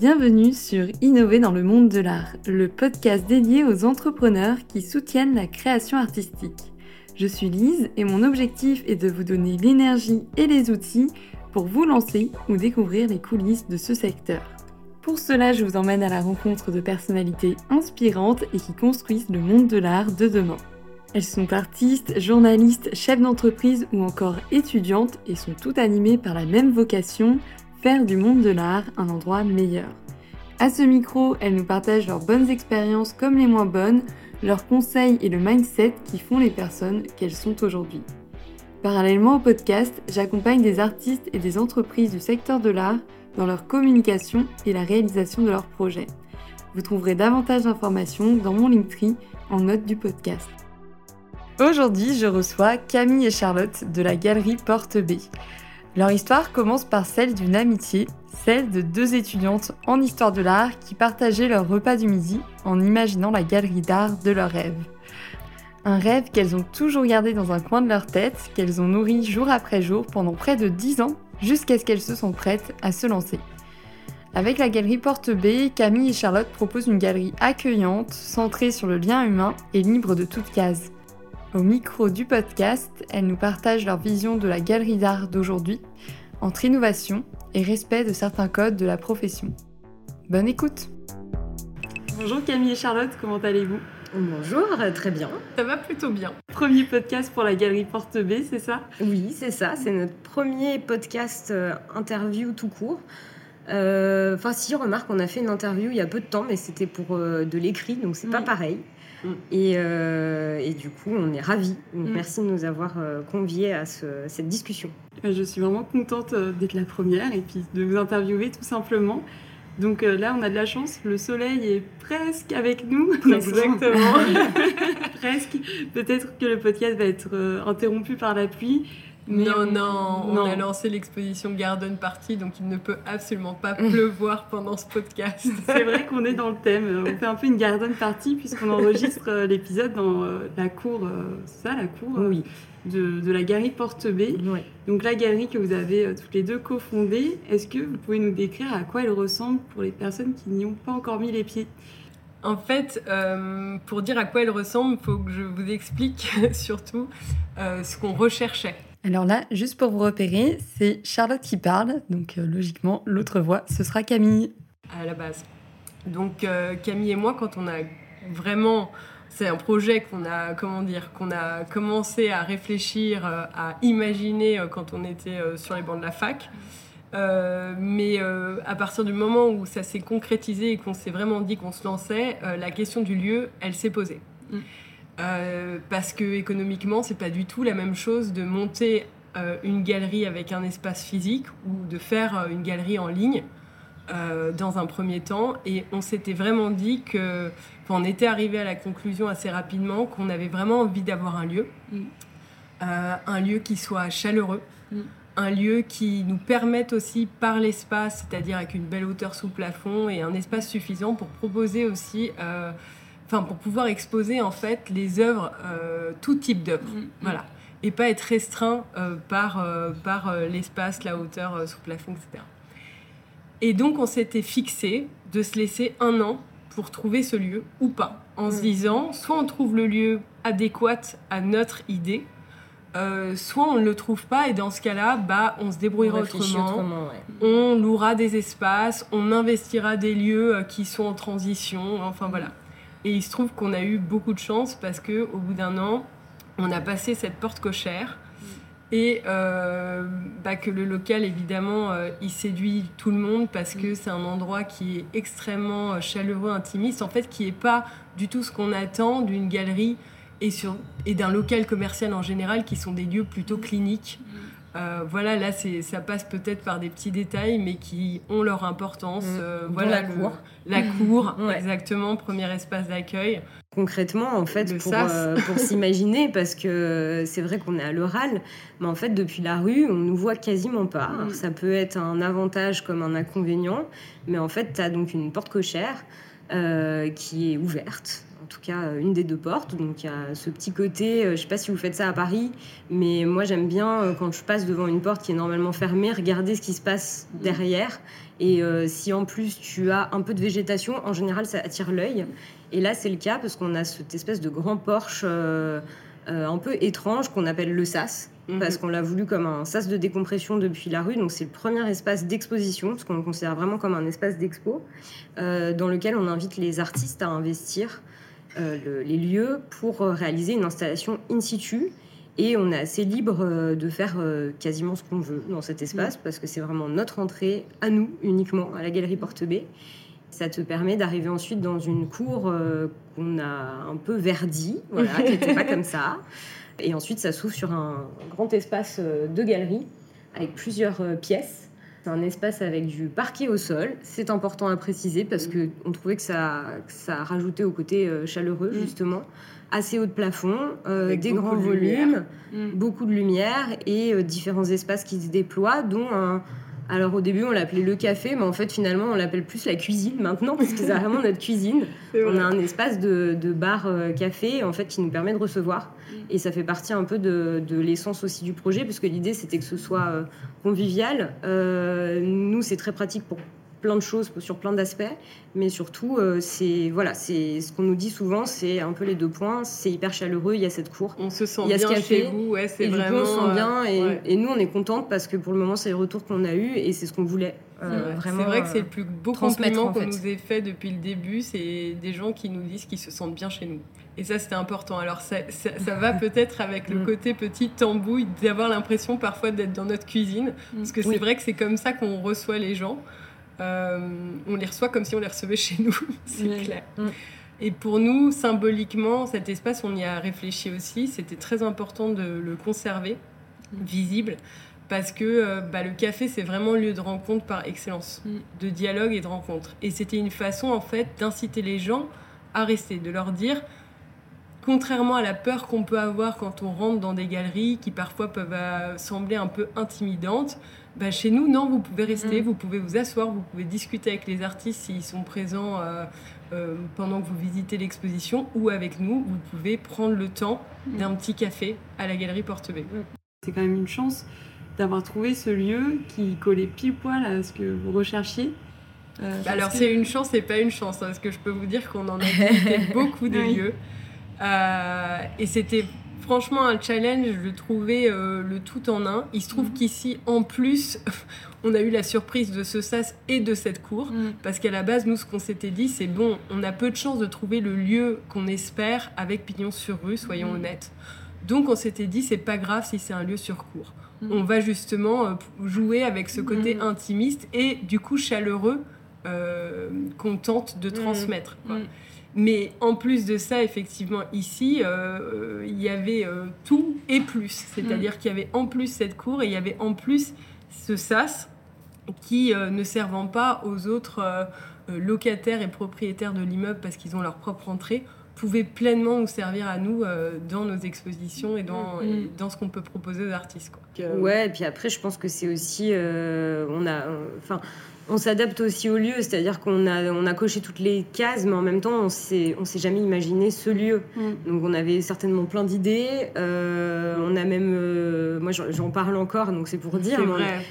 Bienvenue sur Innover dans le monde de l'art, le podcast dédié aux entrepreneurs qui soutiennent la création artistique. Je suis Lise et mon objectif est de vous donner l'énergie et les outils pour vous lancer ou découvrir les coulisses de ce secteur. Pour cela, je vous emmène à la rencontre de personnalités inspirantes et qui construisent le monde de l'art de demain. Elles sont artistes, journalistes, chefs d'entreprise ou encore étudiantes et sont toutes animées par la même vocation, faire du monde de l'art un endroit meilleur. À ce micro, elles nous partagent leurs bonnes expériences comme les moins bonnes, leurs conseils et le mindset qui font les personnes qu'elles sont aujourd'hui. Parallèlement au podcast, j'accompagne des artistes et des entreprises du secteur de l'art dans leur communication et la réalisation de leurs projets. Vous trouverez davantage d'informations dans mon Linktree en note du podcast. Aujourd'hui, je reçois Camille et Charlotte de la galerie Porte B. Leur histoire commence par celle d'une amitié, celle de deux étudiantes en histoire de l'art qui partageaient leur repas du midi en imaginant la galerie d'art de leur rêve. Un rêve qu'elles ont toujours gardé dans un coin de leur tête, qu'elles ont nourri jour après jour pendant près de 10 ans, jusqu'à ce qu'elles se sentent prêtes à se lancer. Avec la galerie Porte B, Camille et Charlotte proposent une galerie accueillante, centrée sur le lien humain et libre de toute case. Au micro du podcast, elles nous partagent leur vision de la galerie d'art d'aujourd'hui, entre innovation et respect de certains codes de la profession. Bonne écoute Bonjour Camille et Charlotte, comment allez-vous? Bonjour, très bien. Ça va plutôt bien. Premier podcast pour la galerie Porte B, c'est ça? Oui, c'est ça. C'est notre premier podcast euh, interview tout court. Euh, enfin, si, remarque, on a fait une interview il y a peu de temps, mais c'était pour euh, de l'écrit, donc c'est pas pareil. Mm. Euh, et, du coup, on est ravis. Mm. Merci de nous avoir euh, conviés à cette discussion. Euh, je suis vraiment contente d'être la première et puis de vous interviewer tout simplement. Donc là, on a de la chance, le soleil est presque avec nous. Exactement. presque. Peut-être que le podcast va être interrompu par la pluie, non, non, on a lancé l'exposition Garden Party, donc il ne peut absolument pas pleuvoir pendant ce podcast. C'est vrai qu'on est dans le thème. On fait un peu une Garden Party puisqu'on enregistre euh, l'épisode dans euh, la cour, euh, ça, la cour oui. de, la galerie Porte B. Donc la galerie que vous avez toutes les deux cofondée, est-ce que vous pouvez nous décrire à quoi elle ressemble pour les personnes qui n'y ont pas encore mis les pieds? En fait, pour dire à quoi elle ressemble, il faut que je vous explique surtout ce qu'on recherchait. Alors là, juste pour vous repérer, c'est Charlotte qui parle, donc euh, logiquement, l'autre voix, ce sera Camille. À la base. Donc euh, Camille et moi, quand on a vraiment, c'est un projet qu'on a, comment dire, qu'on a commencé à réfléchir, euh, à imaginer quand on était sur les bancs de la fac. mais à partir du moment où ça s'est concrétisé et qu'on s'est vraiment dit qu'on se lançait, la question du lieu, elle s'est posée. Mm. Euh, parce que économiquement, c'est pas du tout la même chose de monter euh, une galerie avec un espace physique ou de faire euh, une galerie en ligne dans un premier temps. Et on s'était vraiment dit que, on était arrivé à la conclusion assez rapidement qu'on avait vraiment envie d'avoir un lieu, mm. un lieu qui soit chaleureux. Mm. Un lieu qui nous permette aussi par l'espace, c'est-à-dire avec une belle hauteur sous plafond et un espace suffisant pour proposer aussi enfin pour pouvoir exposer en fait les œuvres, euh, tout type d'œuvres, mm, mm. voilà, et pas être restreint euh, par, euh, par l'espace, la hauteur sous plafond, etc. Et donc on s'était fixé de se laisser un an pour trouver ce lieu ou pas, en se mm. disant soit on trouve le lieu adéquat à notre idée, soit on ne le trouve pas et dans ce cas-là, bah, on se débrouillera autrement. On louera des espaces, on investira des lieux qui sont en transition, enfin voilà. Et il se trouve qu'on a eu beaucoup de chance parce que au bout d'un an, on a passé cette porte cochère et euh, bah, que le local évidemment euh, il séduit tout le monde parce que c'est un endroit qui est extrêmement euh, chaleureux, intimiste, en fait qui n'est pas du tout ce qu'on attend d'une galerie et, et d'un local commercial en général qui sont des lieux plutôt cliniques. Euh, voilà, là, ça passe peut-être par des petits détails, mais qui ont leur importance. Mm. Euh, voilà, la cour. la cour, exactement, premier espace d'accueil. Concrètement, en fait, euh, pour, s'imaginer, parce que c'est vrai qu'on est à l'oral, mais en fait, depuis la rue, on nous voit quasiment pas. Mm. ça peut être un avantage comme un inconvénient, mais en fait, tu as donc une porte cochère qui est ouverte tout cas une des deux portes. Donc il y a ce petit côté, je ne sais pas si vous faites ça à Paris, mais moi j'aime bien quand je passe devant une porte qui est normalement fermée, regarder ce qui se passe derrière. Et si en plus tu as un peu de végétation, en général ça attire l'œil. Et là c'est le cas parce qu'on a cette espèce de grand porche un peu étrange qu'on appelle le sas Mhm. parce qu'on l'a voulu comme un sas de décompression depuis la rue. Donc c'est le premier espace d'exposition, parce qu'on le considère vraiment comme un espace d'expo, euh, dans lequel on invite les artistes à investir euh, les lieux pour euh, réaliser une installation in situ. Et on est assez libre de faire quasiment ce qu'on veut dans cet espace, mhm. parce que c'est vraiment notre entrée à nous uniquement, à la galerie Porte B. Ça te permet d'arriver ensuite dans une cour qu'on a un peu verdie, voilà, qui n'était pas comme ça. Et ensuite, ça s'ouvre sur un grand espace euh, de galerie avec plusieurs euh, pièces. C'est un espace avec du parquet au sol. C'est important à préciser parce mm. qu'on trouvait que ça, ça rajoutait au côté euh, chaleureux, mm. justement. Assez haut de plafond, des grands volumes, mm. beaucoup de lumière et différents espaces qui se déploient, dont un alors au début, on l'appelait le café, mais en fait, finalement, on l'appelle plus la cuisine maintenant, parce que c'est vraiment notre cuisine. On a un espace de, bar-café, euh, en fait, qui nous permet de recevoir. Mm. Et ça fait partie un peu de, l'essence aussi du projet, puisque l'idée, c'était que ce soit euh, convivial. Euh, nous, c'est très pratique pour plein de choses sur plein d'aspects, mais surtout, euh, c'est voilà, c'est ce qu'on nous dit souvent, c'est un peu les deux points. C'est hyper chaleureux, il y a cette cour, on se sent bien chez vous, ouais, c'est vraiment. on se sent bien, et, nous, on est contente parce que pour le moment, c'est le retour qu'on a eu et c'est ce qu'on voulait. Euh, c'est vrai que c'est le plus beau compliment qu'on nous ait fait depuis le début, c'est des gens qui nous disent qu'ils se sentent bien chez nous. Et ça, c'était important. Alors, ça, ça, va peut-être avec le mm. côté petit tambouille d'avoir l'impression parfois d'être dans notre cuisine. Parce que c'est vrai que c'est comme ça qu'on reçoit les gens. Euh, on les reçoit comme si on les recevait chez nous, c'est clair. Mm. Et pour nous, symboliquement, cet espace, on y a réfléchi aussi. C'était très important de le conserver mm. visible parce que euh, bah, le café, c'est vraiment le lieu de rencontre par excellence, mm. de dialogue et de rencontre. Et c'était une façon, en fait, d'inciter les gens à rester, de leur dire, contrairement à la peur qu'on peut avoir quand on rentre dans des galeries qui parfois peuvent euh, sembler un peu intimidantes, bah, chez nous, non, vous pouvez rester, mm. vous pouvez vous asseoir, vous pouvez discuter avec les artistes s'ils sont présents euh, euh, pendant que vous visitez l'exposition ou avec nous, vous pouvez prendre le temps mm. d'un petit café à la galerie Porte B. C'est quand même une chance d'avoir trouvé ce lieu qui collait pile poil à ce que vous recherchiez. Euh, alors c'est une chance et pas une chance, hein, parce que je peux vous dire qu'on en a visité beaucoup de lieux. Et c'était franchement un challenge de trouver euh, le tout en un. Il se trouve mhm. qu'ici, en plus, on a eu la surprise de ce sas et de cette cour. Mhm. Parce qu'à la base, nous, ce qu'on s'était dit, c'est bon, on a peu de chances de trouver le lieu qu'on espère avec Pignon sur rue, soyons mhm. honnêtes. Donc on s'était dit, c'est pas grave si c'est un lieu sur cour. On va justement euh, jouer avec ce côté intimiste et du coup chaleureux euh, qu'on tente de transmettre. Mais en plus de ça, effectivement, ici, euh, il y avait euh, tout et plus. C'est-à-dire mm. qu'il y avait en plus cette cour et il y avait en plus ce sas qui, euh, ne servant pas aux autres locataires et propriétaires de l'immeuble parce qu'ils ont leur propre entrée, pouvait pleinement nous servir à nous dans nos expositions et dans, mm. dans ce qu'on peut proposer aux artistes. Quoi. ouais, et puis après, je pense que c'est aussi. on a. Enfin on s'adapte aussi au lieu, c'est-à-dire qu'on a, on a coché toutes les cases, mais en même temps, on ne s'est jamais imaginé ce lieu. Mm. Donc on avait certainement plein d'idées. Euh, on a même, euh, moi j'en parle encore, donc c'est pour dire.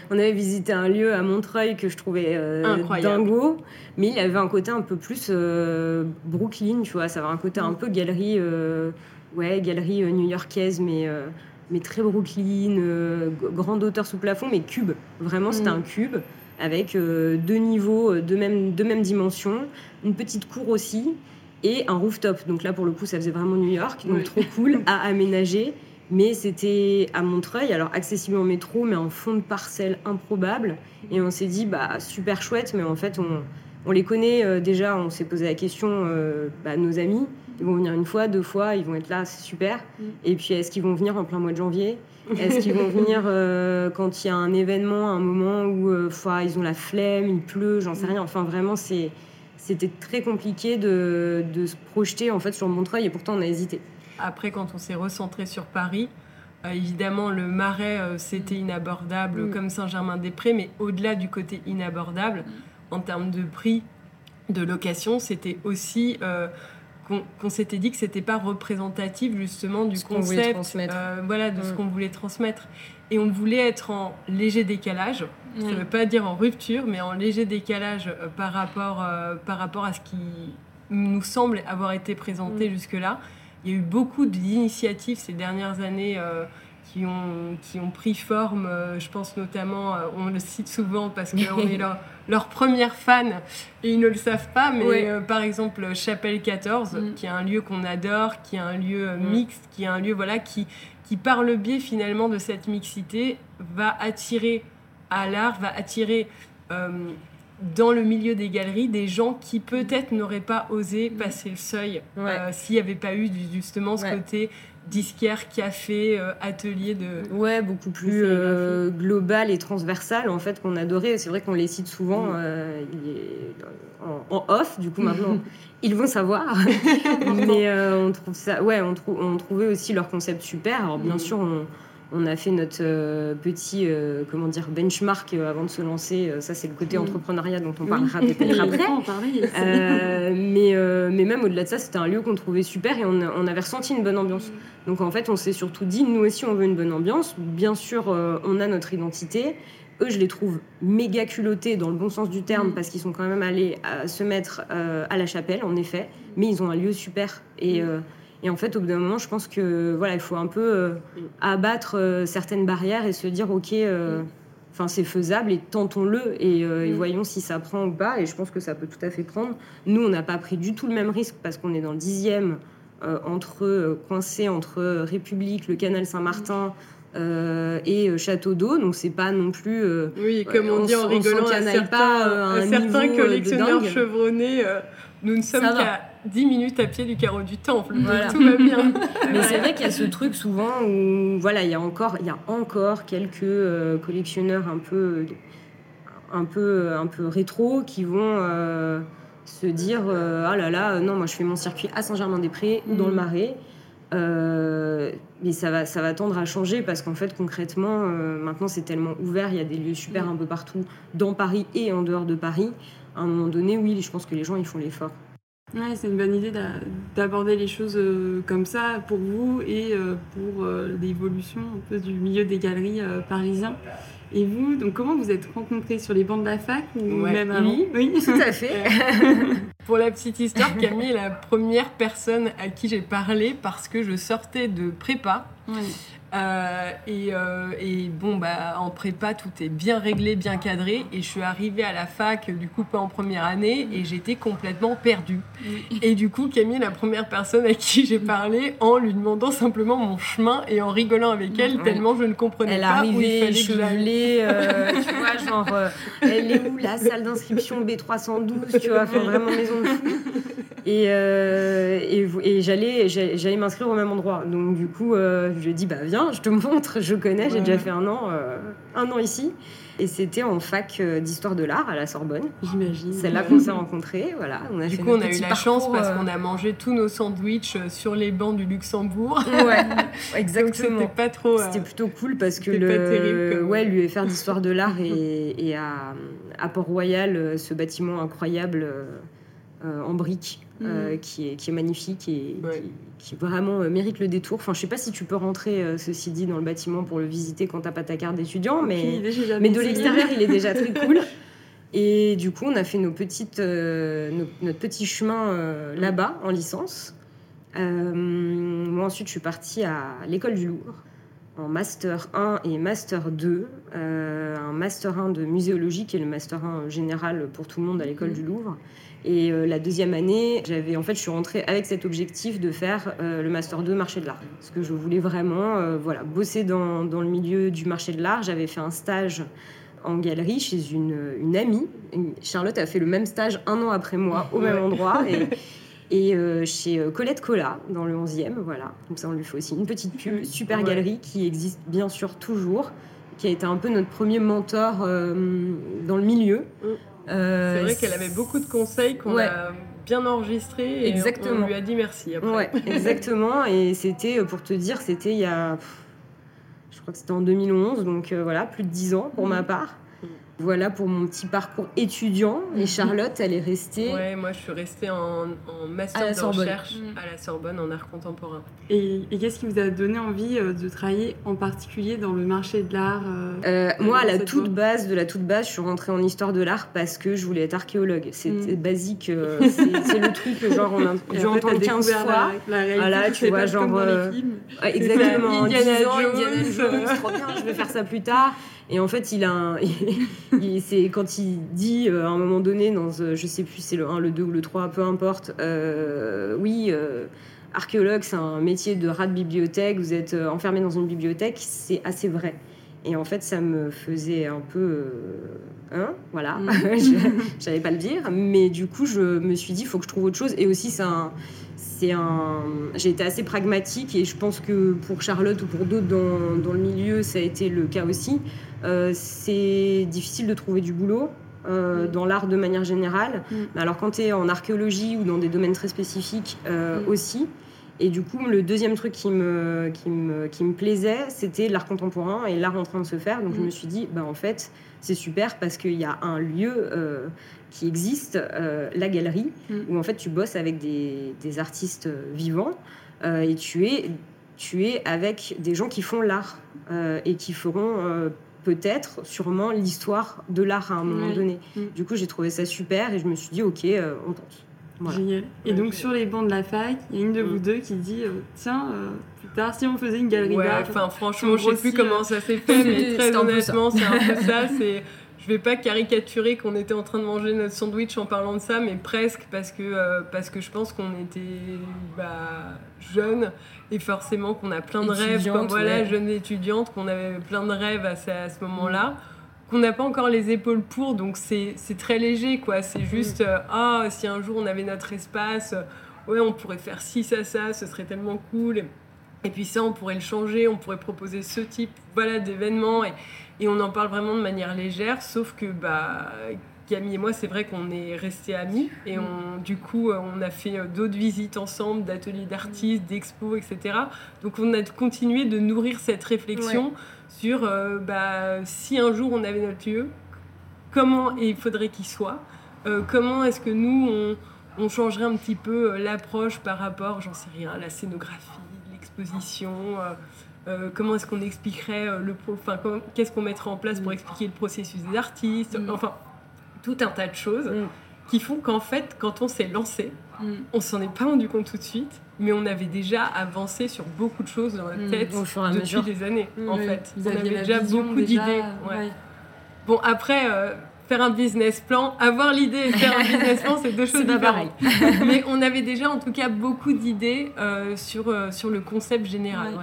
On, avait visité un lieu à Montreuil que je trouvais euh, dingo, mais il avait un côté un peu plus Brooklyn, tu vois, ça avait un côté un mm. peu galerie, ouais, galerie new-yorkaise, mais mais très Brooklyn, grande hauteur sous plafond, mais cube. Vraiment, c'était mm. un cube avec euh, deux niveaux euh, de même, de même dimension, une petite cour aussi et un rooftop. Donc là, pour le coup, ça faisait vraiment New York, donc trop cool à aménager. Mais c'était à Montreuil, alors accessible en métro, mais en fond de parcelle improbable. Et on s'est dit, bah super chouette, mais en fait, on, on les connaît euh, déjà. On s'est posé la question, bah, nos amis, ils vont venir une fois, deux fois, ils vont être là, c'est super. Mm. Et puis, est-ce qu'ils vont venir en plein mois de janvier? Est-ce qu'ils vont venir euh, quand il y a un événement, un moment où euh, ils ont la flemme, il pleut, j'en sais rien. Enfin, vraiment, c'était très compliqué de, se projeter en fait sur Montreuil et pourtant on a hésité. Après, quand on s'est recentré sur Paris, euh, évidemment, le Marais, c'était inabordable mm. comme Saint-Germain-des-Prés, mais au-delà du côté inabordable, mm. en termes de prix de location, c'était aussi qu'on s'était dit que c'était pas représentatif justement du concept, euh, voilà, de ce mm. qu'on voulait transmettre. Et on voulait être en léger décalage. Ça ne veut pas dire en rupture, mais en léger décalage euh, par, rapport, euh, par rapport à ce qui nous semble avoir été présenté mm. jusque-là. Il y a eu beaucoup d'initiatives ces dernières années qui, ont, qui ont pris forme. je pense notamment, on le cite souvent parce qu'on est là leur première fan et ils ne le savent pas, mais euh, par exemple Chapelle 14, mm. qui est un lieu qu'on adore, qui est un lieu euh, mm. mixte, qui est un lieu voilà, qui, qui, par le biais finalement de cette mixité, va attirer à l'art, va attirer euh, dans le milieu des galeries des gens qui peut-être n'auraient pas osé mm. passer le seuil s'il n'y avait pas eu justement ce côté disquaire, café, euh, atelier de... Ouais, beaucoup plus euh, global et transversal en fait qu'on adorait. C'est vrai qu'on les cite souvent mm. euh, en, off, du coup maintenant ils vont savoir. Mais on trouve ça, ouais, on, on, trouvait aussi leur concept super. Alors bien mm. sûr on on a fait notre euh, petit euh, comment dire benchmark euh, avant de se lancer. ça, c'est le côté entrepreneuriat dont on parlera peut-être après. mais, mais même au-delà de ça, c'était un lieu qu'on trouvait super et on, avait ressenti une bonne ambiance. Donc en fait, on s'est surtout dit, nous aussi, on veut une bonne ambiance. Bien sûr, on a notre identité. Eux, je les trouve méga culottés dans le bon sens du terme mm. parce qu'ils sont quand même allés se mettre à la chapelle, en effet. Mais ils ont un lieu super. Et. Et en fait, au bout d'un moment, je pense que voilà, il faut un peu euh, abattre euh, certaines barrières et se dire, ok, euh, enfin c'est faisable et tentons-le et, mm. voyons si ça prend ou pas. Et je pense que ça peut tout à fait prendre. Nous, on n'a pas pris du tout le même risque parce qu'on est dans le dixième entre coincé entre République, le canal Saint-Martin. et Château d'eau, donc c'est pas non plus. oui, comme on, dit en rigolant, à certains, pas, un certains collectionneurs chevronnés, nous ne sommes qu'à 10 minutes à pied du carreau du temple. Tout va bien. Mais c'est vrai qu'il y a ce truc souvent où voilà, il y a encore, il y a encore quelques euh, collectionneurs un peu, un peu, un peu rétro qui vont euh, se dire ah là là, non, moi je fais mon circuit à Saint-Germain-des-Prés ou dans le mm. Marais. mais ça va, ça va tendre à changer parce qu'en fait, concrètement, maintenant c'est tellement ouvert, il y a des lieux super mm. un peu partout, dans Paris et en dehors de Paris. À un moment donné, oui, je pense que les gens ils font l'effort. Ouais, c'est une bonne idée d'aborder les choses euh, comme ça pour vous et euh, pour euh, l'évolution un peu du milieu des galeries parisiens. Et vous, donc comment vous êtes rencontrés sur les bancs de la fac ou même avant? Oui, oui, tout à fait. pour la petite histoire, Camille est la première personne à qui j'ai parlé parce que je sortais de prépa. Euh, euh, et, bon, bah, en prépa, tout est bien réglé, bien cadré. Et je suis arrivée à la fac, du coup, pas en première année, et j'étais complètement perdue. Et du coup, Camille est la première personne à qui j'ai parlé en lui demandant simplement mon chemin et en rigolant avec elle, tellement je ne comprenais elle pas arrivait chevelée, euh, tu vois, genre, elle est où la salle d'inscription B312, tu vois, enfin, vraiment maison Et, et, et j'allais, j'allais m'inscrire au même endroit. Donc, du coup, je lui ai dit, bah, viens je te montre, je connais, j'ai déjà fait un an, euh, un an ici. Et c'était en fac euh, d'histoire de l'art à la Sorbonne. J'imagine. C'est là qu'on s'est rencontrés. Voilà, on a du coup, on a eu la chance parce euh, qu'on a mangé tous nos sandwichs sur les bancs du Luxembourg. Ouais, exactement. c'était pas trop. C'était plutôt cool parce que le, pas terrible, ouais, l'UFR d'histoire de l'art et, à, à Port-Royal, ce bâtiment incroyable en briques euh, mm. qui, est, qui est magnifique et qui, vraiment euh, mérite le détour. Enfin, je sais pas si tu peux rentrer, euh, ceci dit, dans le bâtiment pour le visiter quand t'as pas ta carte d'étudiant, mais, mais de l'extérieur, il est déjà très cool. Et du coup, on a fait nos petites, notre petit chemin mm. là-bas, en licence. moi, ensuite, je suis partie à l'école du Louvre en Master 1 et Master 2. un Master 1 de muséologie qui est le Master 1 général pour tout le monde à l'école mm. du Louvre. Et euh, la deuxième année, j'avais en fait, je suis rentrée avec cet objectif de faire euh, le master 2 marché de l'art, parce que je voulais vraiment, euh, voilà, bosser dans, dans, le milieu du marché de l'art. J'avais fait un stage en galerie chez une, une, amie. Charlotte a fait le même stage un an après moi, au même endroit. Et, et chez Colette Cola, dans le 11e, voilà. Donc ça, on lui fait aussi une petite pub, super galerie qui existe bien sûr toujours, qui a été un peu notre premier mentor dans le milieu. Mm. Euh, c'est vrai qu'elle avait beaucoup de conseils qu'on a bien enregistrés et exactement. on lui a dit merci après. Ouais, exactement. Et c'était, pour te dire, c'était il y a, je crois que c'était en 2011, donc euh, voilà, plus de 10 ans pour ma mhm. part. Voilà pour mon petit parcours étudiant. Et mhm. Charlotte, elle est restée. Ouais, moi je suis restée en, master de recherche mhm. à la Sorbonne en art contemporain. Et, qu'est-ce qui vous a donné envie euh, de travailler en particulier dans le marché de l'art euh, euh, Moi, à la toute base, de la toute base, je suis rentrée en histoire de l'art parce que je voulais être archéologue. C'était mhm. basique. c'est le truc, genre, on a dû entendre 15 fois. voilà, tu vois, genre. exactement. Indiana Jones, trop bien, je vais faire ça plus tard. Et en fait, il a c'est quand il dit euh, à un moment donné, dans, euh, je sais plus, c'est le 1, le 2 ou le 3, peu importe, euh, oui, archéologue, c'est un métier de rat de bibliothèque, vous êtes enfermé dans une bibliothèque, c'est assez vrai. Et en fait, ça me faisait un peu. hein, voilà, mm. je n'allais pas le dire. Mais du coup, je me suis dit, il faut que je trouve autre chose. Et aussi, c'est un c'est un... j'ai été assez pragmatique et je pense que pour Charlotte ou pour d'autres dans, dans, le milieu, ça a été le cas aussi. Euh, c'est difficile de trouver du boulot. Euh, mm. dans l'art de manière générale. Mm. Alors quand tu es en archéologie ou dans des domaines très spécifiques euh, mm. aussi. Et du coup, le deuxième truc qui me, qui me, qui me plaisait, c'était l'art contemporain et l'art en train de se faire. Donc je me suis dit, bah, en fait, c'est super parce qu'il y a un lieu qui existe, la galerie, où en fait tu bosses avec des, des artistes vivants et tu es, tu es avec des gens qui font l'art et qui feront peut-être, sûrement, l'histoire de l'art à un moment donné. Mm. Du coup, j'ai trouvé ça super et je me suis dit, ok, euh, on tente. Génial. Et donc sur les bancs de la fac, il y a une de vous mm. deux qui dit euh, tiens euh, plus tard si on faisait une galerie d'art. Enfin franchement je sais plus comment ça s'est fait mais très honnêtement c'est un peu ça. C'est je vais pas caricaturer qu'on était en train de manger notre sandwich en parlant de ça mais presque parce que parce que je pense qu'on était bah, jeunes et forcément qu'on a plein de rêves, comme voilà, jeune étudiante, qu'on avait plein de rêves à, à ce moment-là, qu'on n'a pas encore les épaules pour, donc c'est très léger, quoi. C'est mm. juste, euh, ah, si un jour on avait notre espace, euh, ouais, on pourrait faire ci, ça, ça, ce serait tellement cool. Et puis ça, on pourrait le changer, on pourrait proposer ce type voilà, d'événements, et, et on en parle vraiment de manière légère, sauf que, bah, Camille et moi, c'est vrai qu'on est restés amis et on, du coup, euh, on a fait euh, d'autres visites ensemble, d'ateliers d'artistes, d'expos, etc. Donc, on a continué de nourrir cette réflexion sur euh, bah, si un jour on avait notre lieu, comment il faudrait qu'il soit, comment est-ce que nous, on, changerait un petit peu l'approche par rapport, j'en sais rien, à la scénographie, l'exposition. comment est-ce qu'on expliquerait le enfin qu'est-ce qu'on mettrait en place pour mm. expliquer le processus des artistes mm. enfin tout un tas de choses mm. qui font qu'en fait, quand on s'est lancé, mm. on s'en est pas rendu compte tout de suite, mais on avait déjà avancé sur beaucoup de choses dans mm. tête depuis des années, en fait. Vous on avait déjà beaucoup d'idées. Bon, après, euh, faire un business plan, avoir l'idée et faire un business plan, c'est deux choses différentes. mais on avait déjà, en tout cas, beaucoup d'idées euh, sur, euh, sur le concept général.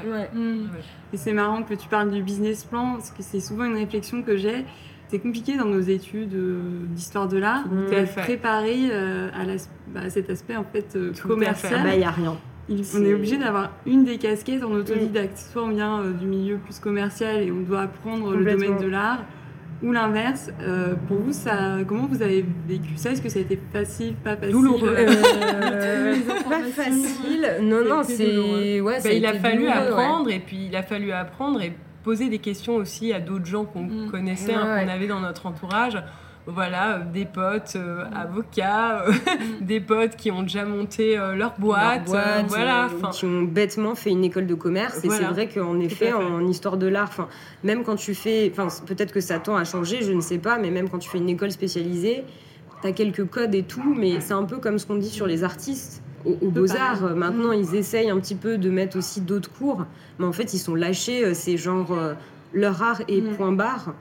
Et c'est marrant que tu parles du business plan, parce que c'est souvent une réflexion que j'ai c'est compliqué dans nos études euh, d'histoire de l'art d'être préparé euh, à, bah, cet aspect en fait euh, commercial. Il n'y bah, a rien. on est obligé d'avoir une des casquettes en autodidacte. Soit on vient du milieu plus commercial et on doit apprendre le domaine de l'art, ou l'inverse. pour vous, ça, comment vous avez vécu ça? Est-ce que ça a été facile, pas facile? Douloureux. pas facile. Non, non, c'est. Ouais, bah, il a fallu apprendre et puis il a fallu apprendre et poser des questions aussi à d'autres gens qu'on mm. connaissait, hein, qu'on avait dans notre entourage. Voilà, euh, des potes euh, mm. avocats, euh, mm. des potes qui ont déjà monté leur boîte, voilà, qui ont bêtement fait une école de commerce. Et c'est vrai qu'en effet, en histoire de l'art, même quand tu fais, peut-être que ça tend à changer, je ne sais pas, mais même quand tu fais une école spécialisée, tu as quelques codes et tout, mais c'est un peu comme ce qu'on dit sur les artistes aux, Beaux-Arts. Euh, maintenant, mm. ils essayent un petit peu de mettre aussi d'autres cours, mais en fait, ils sont lâchés. C'est genre euh, leur art et mm. point barre.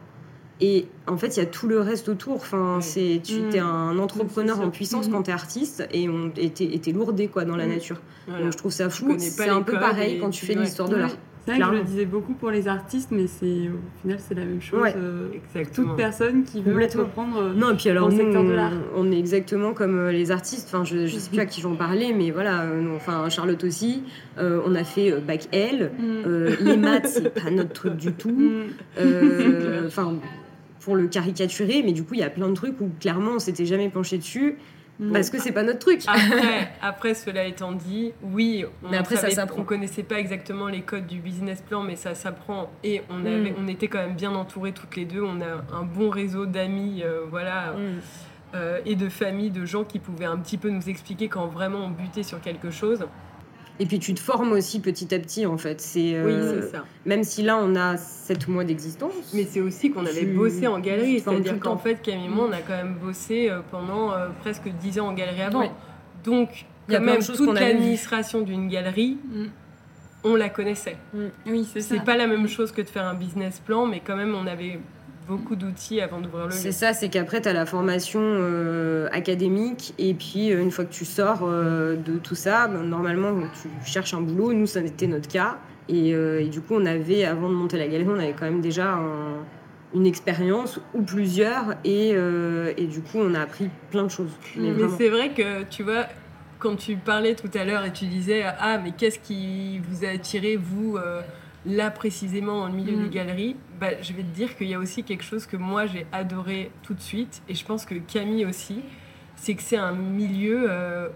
Et en fait, il y a tout le reste autour. Enfin, c'est tu mm. es un entrepreneur en puissance quand tu es artiste et on était lourdé quoi dans la nature. Donc je trouve ça fou. C'est un peu pareil quand tu fais l'histoire de l'art. C'est vrai que je le disais beaucoup pour les artistes, mais c'est au final c'est la même chose. Euh, toute personne qui veut reprendre euh, non, et puis alors, le secteur de l'art. On est exactement comme euh, les artistes. Enfin, je, ne sais plus à qui j'en parlais, mais voilà. enfin, Charlotte aussi. on a fait bac L. Mm. les maths, c'est pas notre truc du tout. Mm. Enfin, pour le caricaturer, mais du coup, il y a plein de trucs où clairement on s'était jamais penché dessus. Parce que c'est pas notre truc. Après, après, cela étant dit, oui, on mais après, ça On connaissait pas exactement les codes du business plan, mais ça s'apprend. Et on, mm. avait, on était quand même bien entourés toutes les deux. On a un bon réseau d'amis, euh, voilà. Mm. Euh, et de familles, de gens qui pouvaient un petit peu nous expliquer quand vraiment on butait sur quelque chose. Et puis tu te formes aussi petit à petit en fait. C'est oui, euh, c'est ça. Même si là on a 7 mois d'existence. Mais c'est aussi qu'on avait bossé en galerie. C'est-à-dire qu'en fait Camille on a quand même bossé euh, pendant euh, presque 10 ans en galerie avant. Donc quand même toute l'administration d'une galerie, mm. on la connaissait. Mm. Oui, c'est ça. C'est pas la même chose que de faire un business plan, mais quand même on avait beaucoup d'outils avant d'ouvrir le C'est ça, c'est qu'après, tu as la formation euh, académique, et puis euh, une fois que tu sors euh, de tout ça, ben, normalement, tu cherches un boulot. Nous, ça était notre cas. Et, du coup, on avait, avant de monter la galerie, on avait quand même déjà une expérience ou plusieurs, et, et, du coup, on a appris plein de choses. Mais, mais c'est vrai que, tu vois, quand tu parlais tout à l'heure et tu disais, ah, mais qu'est-ce qui vous a attiré, vous là précisément le milieu des mm. galeries, bah, je vais te dire qu'il y a aussi quelque chose que moi j'ai adoré tout de suite, et je pense que Camille aussi, c'est que c'est un milieu euh,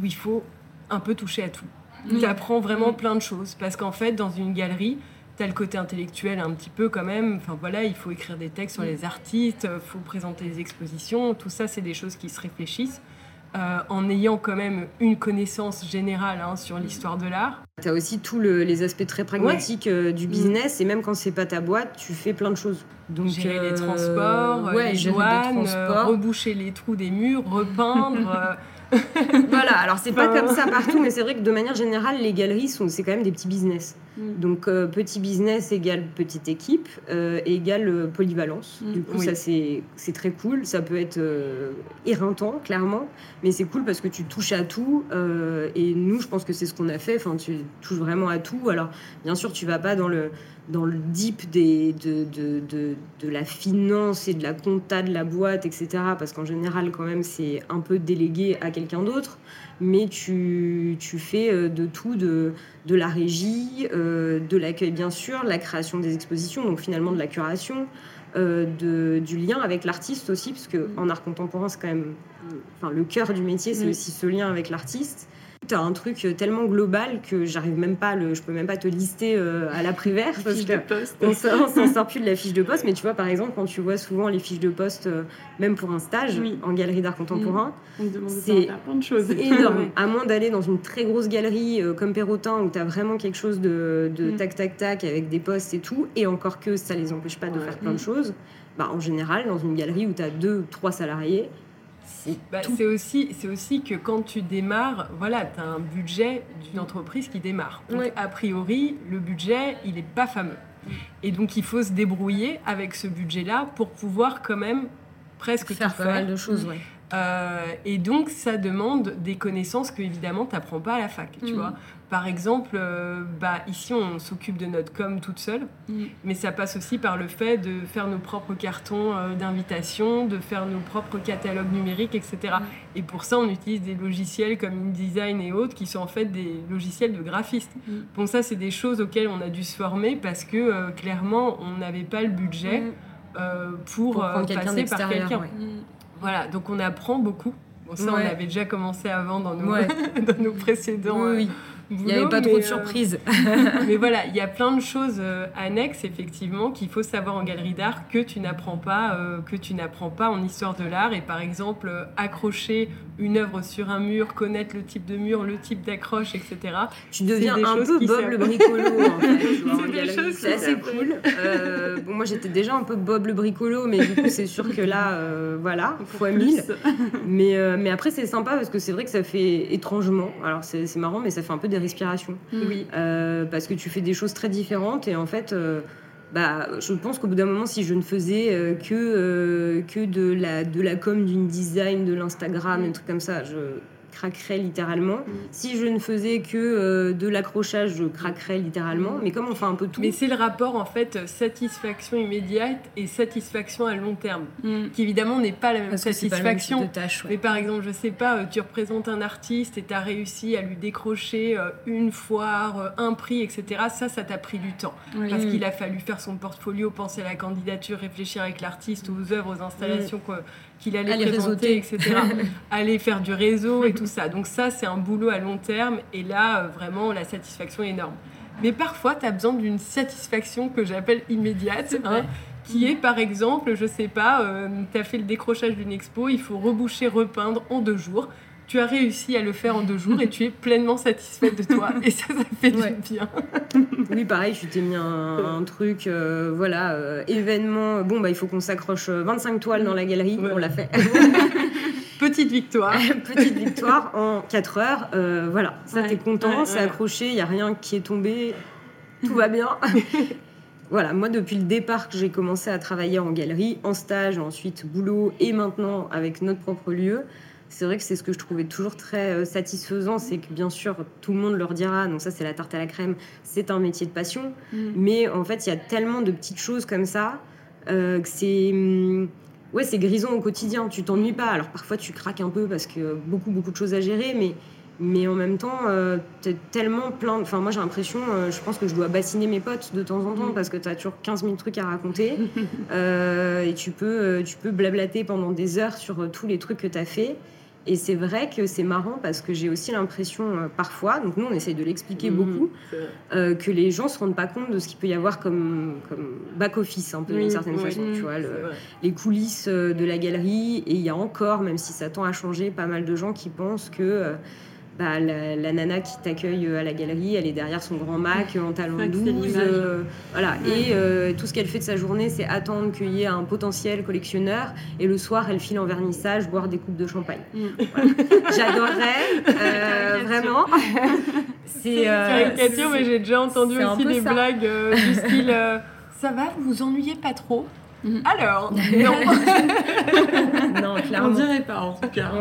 où il faut un peu toucher à tout. Tu apprends vraiment mm. plein de choses, parce qu'en fait, dans une galerie, tu as le côté intellectuel un petit peu quand même, enfin voilà, il faut écrire des textes sur mm. les artistes, il faut présenter des expositions, tout ça c'est des choses qui se réfléchissent. Euh, en ayant quand même une connaissance générale hein, sur l'histoire de l'art. Tu as aussi tous les aspects très pragmatiques euh, du business, et même quand c'est pas ta boîte, tu fais plein de choses. Donc, gérer les euh, transports, les douanes, reboucher les trous des murs, repeindre. voilà, alors c'est pas comme ça partout, mais c'est vrai que de manière générale, les galeries, sont, c'est quand même des petits business. Mm. Donc euh, petit business égale petite équipe, euh, égale euh, polyvalence. Mm. Du coup, ça c'est, c'est très cool. Ça peut être éreintant, clairement, mais c'est cool parce que tu touches à tout. et nous, je pense que c'est ce qu'on a fait. Enfin, tu touches vraiment à tout. Alors, bien sûr, tu vas pas dans le dans le deep des, de, de, de, de, la finance et de la compta de la boîte, etc. Parce qu'en général, quand même, c'est un peu délégué à quelqu'un d'autre. Mais tu, tu, fais euh, de tout, de, de la régie, euh, de l'accueil, bien sûr, la création des expositions, donc finalement de la curation, euh, de, du lien avec l'artiste aussi, parce qu'en art contemporain, c'est quand même enfin, le cœur du métier, c'est aussi ce lien avec l'artiste. T'as un truc euh, tellement global que j'arrive même pas, le, je peux même pas te lister euh, à l'après-vert parce qu'on s'en sort plus de la fiche de poste. Mais tu vois, par exemple, quand tu vois souvent les fiches de poste, euh, même pour un stage en galerie d'art contemporain, c'est énorme. à moins d'aller dans une très grosse galerie comme Perrotin où tu as vraiment quelque chose de, mm. tac tac tac avec des postes et tout, et encore que ça les empêche pas de faire plein de choses. Bah, en général, dans une galerie où tu as deux, trois salariés, bah, c'est aussi, aussi que quand tu démarres, voilà, tu as un budget d'une entreprise qui démarre. Donc, a priori, le budget, il n'est pas fameux. Et donc, il faut se débrouiller avec ce budget-là pour pouvoir quand même presque faire pas mal de choses. Ouais. Euh, et donc, ça demande des connaissances que, évidemment, tu n'apprends pas à la fac. Tu mm. vois Par exemple, euh, bah, ici, on s'occupe de notre com toute seule, mm. mais ça passe aussi par le fait de faire nos propres cartons euh, d'invitation, de faire nos propres catalogues numériques, etc. Mm. Et pour ça, on utilise des logiciels comme InDesign et autres, qui sont en fait des logiciels de graphistes. Bon, ça, c'est des choses auxquelles on a dû se former parce que, clairement, on n'avait pas le budget pour, passer par quelqu'un. Voilà, donc on apprend beaucoup. Bon, ça, on avait déjà commencé avant dans nos, dans nos précédents. Oui, il n'y avait pas trop de euh, surprises. mais voilà, il y a plein de choses euh, annexes, effectivement, qu'il faut savoir en galerie d'art que tu n'apprends pas, euh, que tu n'apprends pas en histoire de l'art. Et par exemple, accrocher une œuvre sur un mur, connaître le type de mur, le type d'accroche, etc. Tu deviens un peu Bob le bricolo, en fait. C'est assez cool. bon, moi, j'étais déjà un peu Bob le bricolo, mais du coup, c'est sûr que là, voilà, fois mille. Mais, mais après, c'est sympa parce que c'est vrai que ça fait étrangement. Alors, c'est marrant, mais ça fait un peu des respirations. Oui. Euh, parce que tu fais des choses très différentes et en fait, euh, bah, je pense qu'au bout d'un moment, si je ne faisais euh, que, que de, la, de la com, d'une design, de l'Instagram, un truc comme ça, je craquerais littéralement. Mm. Si je ne faisais que euh, de l'accrochage, je craquerais littéralement. Mm. Mais comme on fait un peu tout. Mais c'est le rapport en fait satisfaction immédiate et satisfaction à long terme, mm. qui évidemment n'est pas la même satisfaction. Mais par exemple, je sais pas, euh, tu représentes un artiste et tu as réussi à lui décrocher euh, une foire, un prix, etc. Ça, ça t'a pris du temps. Parce qu'il a fallu faire son portfolio, penser à la candidature, réfléchir avec l'artiste, aux œuvres, aux installations, quoi qu'il allait présenter, etc. aller faire du réseau et tout ça. Donc ça, c'est un boulot à long terme. Et là, euh, vraiment, la satisfaction est énorme. Mais parfois, tu as besoin d'une satisfaction que j'appelle immédiate, hein, qui est par exemple, je sais pas, euh, tu as fait le décrochage d'une expo, il faut reboucher, repeindre en deux jours tu as réussi à le faire en deux jours et tu es pleinement satisfaite de toi. Et ça, ça fait du bien. oui, pareil, je t'ai mis un, truc, euh, voilà, euh, événement. Bon, bah, il faut qu'on s'accroche 25 toiles dans la galerie. On l'a fait. Petite victoire. Petite victoire en 4 heures. Euh, voilà, ça, t'es content, c'est accroché, il n'y a rien qui est tombé. Tout va bien. voilà, moi depuis le départ que j'ai commencé à travailler en galerie, en stage, ensuite boulot et maintenant avec notre propre lieu, c'est vrai que c'est ce que je trouvais toujours très euh, satisfaisant, c'est que bien sûr tout le monde leur dira, donc ça c'est la tarte à la crème, c'est un métier de passion, mm. mais en fait il y a tellement de petites choses comme ça euh, que c'est mm, ouais c'est grisant au quotidien, tu t'ennuies pas. Alors parfois tu craques un peu parce que beaucoup beaucoup de choses à gérer, mais mais en même temps, euh, t'es tellement plein. Enfin, moi j'ai l'impression, je pense que je dois bassiner mes potes de temps en temps mm. parce que tu as toujours 15 000 trucs à raconter. et tu peux, tu peux blablater pendant des heures sur tous les trucs que tu as fait. Et c'est vrai que c'est marrant parce que j'ai aussi l'impression euh, parfois, donc nous on essaye de l'expliquer mmh, beaucoup, euh, que les gens se rendent pas compte de ce qu'il peut y avoir comme, comme back-office un peu d'une certaine façon, tu vois, les coulisses euh, de la galerie. Et il y a encore, même si ça tend à changer, pas mal de gens qui pensent que bah, la, nana qui t'accueille euh, à la galerie, elle est derrière son grand Mac en talon 12. Euh, voilà. Et euh, tout ce qu'elle fait de sa journée, c'est attendre qu'il y ait un potentiel collectionneur. Et le soir, elle file en vernissage, boire des coupes de champagne. Mm. J'adorerais, vraiment. c'est caricature, mais j'ai déjà entendu aussi des blagues du style Ça va, vous vous ennuyez pas trop Mhm. Alors, non. non, clairement. On dirait pas en tout cas.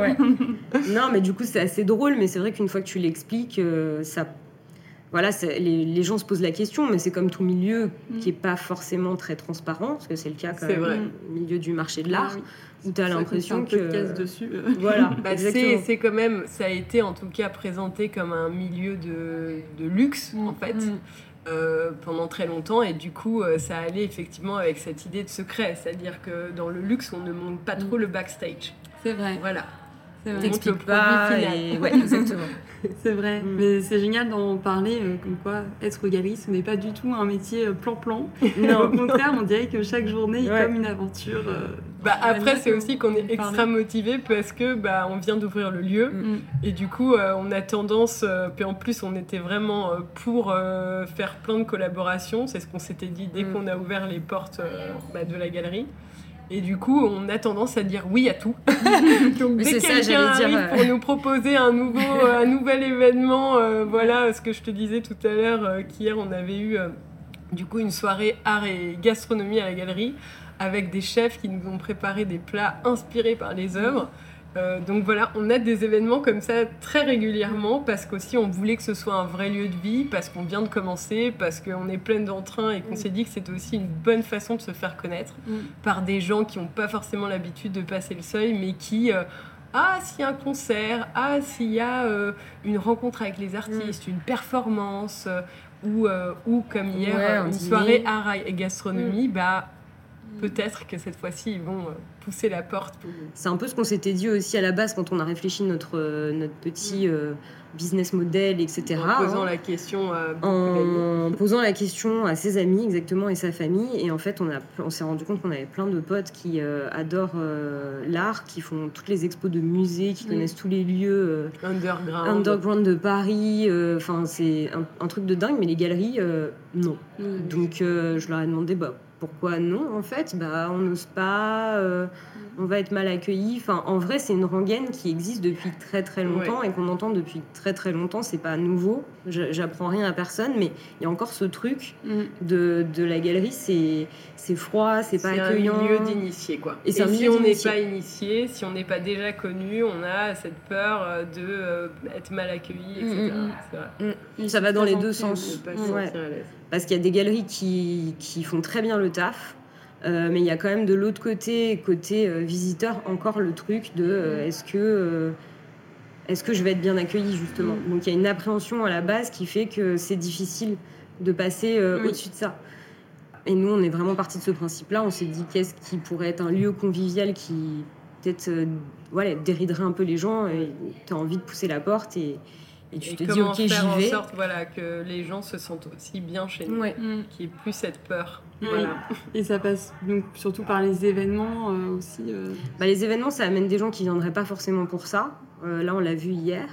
non, mais du coup, c'est assez drôle, mais c'est vrai qu'une fois que tu l'expliques, euh, ça. Voilà, les, les, gens se posent la question, mais c'est comme tout milieu mhm. qui n'est pas forcément très transparent, parce que c'est le cas quand même au milieu du marché de l'art, où tu as l'impression que. casse dessus. Voilà, bah, c'est quand même, ça a été en tout cas présenté comme un milieu de, de luxe, en fait. Euh, pendant très longtemps et du coup euh, ça allait effectivement avec cette idée de secret, c'est-à-dire que dans le luxe on ne montre pas trop mm. le backstage. C'est vrai. Voilà. T'expliques pas et... ouais, exactement. c'est vrai, mm. mais c'est génial d'en parler euh, comme quoi être galeriste ce n'est pas du tout un métier plan-plan. Au contraire, on dirait que chaque journée est comme une aventure. Bah, après, c'est aussi qu'on est extra motivé parce que bah, on vient d'ouvrir le lieu mm. et du coup, euh, on a tendance, euh, puis en plus, on était vraiment euh, pour faire plein de collaborations. C'est ce qu'on s'était dit dès mm. qu'on a ouvert les portes bah, de la galerie. Et du coup, on a tendance à dire oui à tout. Donc, dès que quelqu'un arrive pour nous proposer un, nouveau, un nouvel événement, voilà ce que je te disais tout à l'heure, qu'hier, on avait eu du coup une soirée art et gastronomie à la galerie avec des chefs qui nous ont préparé des plats inspirés par les œuvres. Euh, donc voilà, on a des événements comme ça très régulièrement parce qu'aussi on voulait que ce soit un vrai lieu de vie, parce qu'on vient de commencer, parce qu'on est plein d'entrain et qu'on s'est dit que c'était aussi une bonne façon de se faire connaître mm. par des gens qui n'ont pas forcément l'habitude de passer le seuil, mais qui... Euh, ah, s'il y a un concert, ah, s'il y a euh, une rencontre avec les artistes, mm. une performance, ou, ou comme hier, une soirée art et gastronomie, mm. bah, peut-être que cette fois-ci, ils vont euh, pousser la porte. C'est un peu ce qu'on s'était dit aussi à la base quand on a réfléchi notre, euh, notre petit euh, business model, etc. En posant hein. la question à En posant la question à ses amis, exactement, et sa famille. Et en fait, on, a, on s'est rendu compte qu'on avait plein de potes qui adorent l'art, qui font toutes les expos de musées, qui mm. connaissent tous les lieux underground. underground de Paris. Enfin, c'est un, truc de dingue, mais les galeries, non. Mm. Donc, je leur ai demandé, bah, pourquoi non en fait bah on n'ose pas euh, on va être mal accueilli. Enfin en vrai c'est une rengaine qui existe depuis très très longtemps et qu'on entend depuis très très longtemps. C'est pas nouveau. J'apprends rien à personne mais il y a encore ce truc mm. de, de, la galerie c'est c'est froid c'est pas accueillant c'est un milieu d'initié quoi. Et, si on n'est pas initié si on n'est pas déjà connu on a cette peur euh, de euh, être mal accueilli etc mm, mm, ça va dans les deux sens parce qu'il y a des galeries qui, qui, font très bien le taf. Euh, mais il y a quand même de l'autre côté, côté euh, visiteur, encore le truc de euh, est-ce que, est-ce que je vais être bien accueilli justement. Mm. Donc il y a une appréhension à la base qui fait que c'est difficile de passer au-dessus de ça. Et nous, on est vraiment parti de ce principe-là. On s'est dit qu'est-ce qui pourrait être un lieu convivial qui peut-être voilà, dériderait un peu les gens et tu as envie de pousser la porte et, et tu te dis ok j'y faire vais. en sorte voilà, que les gens se sentent aussi bien chez nous, Ouais. Mm. qu'il n'y ait plus cette peur. Voilà. Et ça passe donc surtout par les événements euh, aussi. euh. Bah, les événements, ça amène des gens qui viendraient pas forcément pour ça. Euh, là, on l'a vu hier.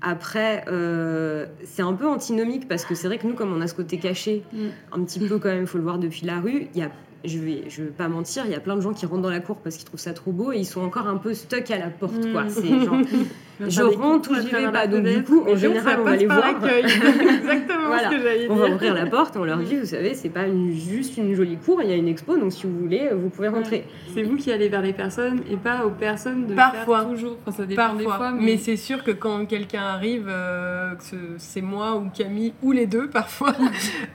Après, euh, c'est un peu antinomique parce que c'est vrai que nous, comme on a ce côté caché, Mm. un petit peu quand même, il faut le voir depuis la rue, il y a, je vais, je vais pas mentir, il y a plein de gens qui rentrent dans la cour parce qu'ils trouvent ça trop beau et ils sont encore un peu stuck à la porte. Quoi. Mm. C'est genre, je des rentre ou j'y vais pas. Donc du coup, en Et général, on va les voir. l'accueil. Exactement Voilà. ce que j'allais On va ouvrir la porte, on leur dit, vous savez, c'est pas une- juste une jolie cour, il y a une expo, donc si vous voulez, vous pouvez rentrer. C'est vous qui allez vers les personnes et pas aux personnes de Parfois. faire toujours. Enfin, ça dépend des Parfois. fois. mais c'est sûr que quand quelqu'un arrive, euh, que c'est moi ou Camille ou les deux parfois,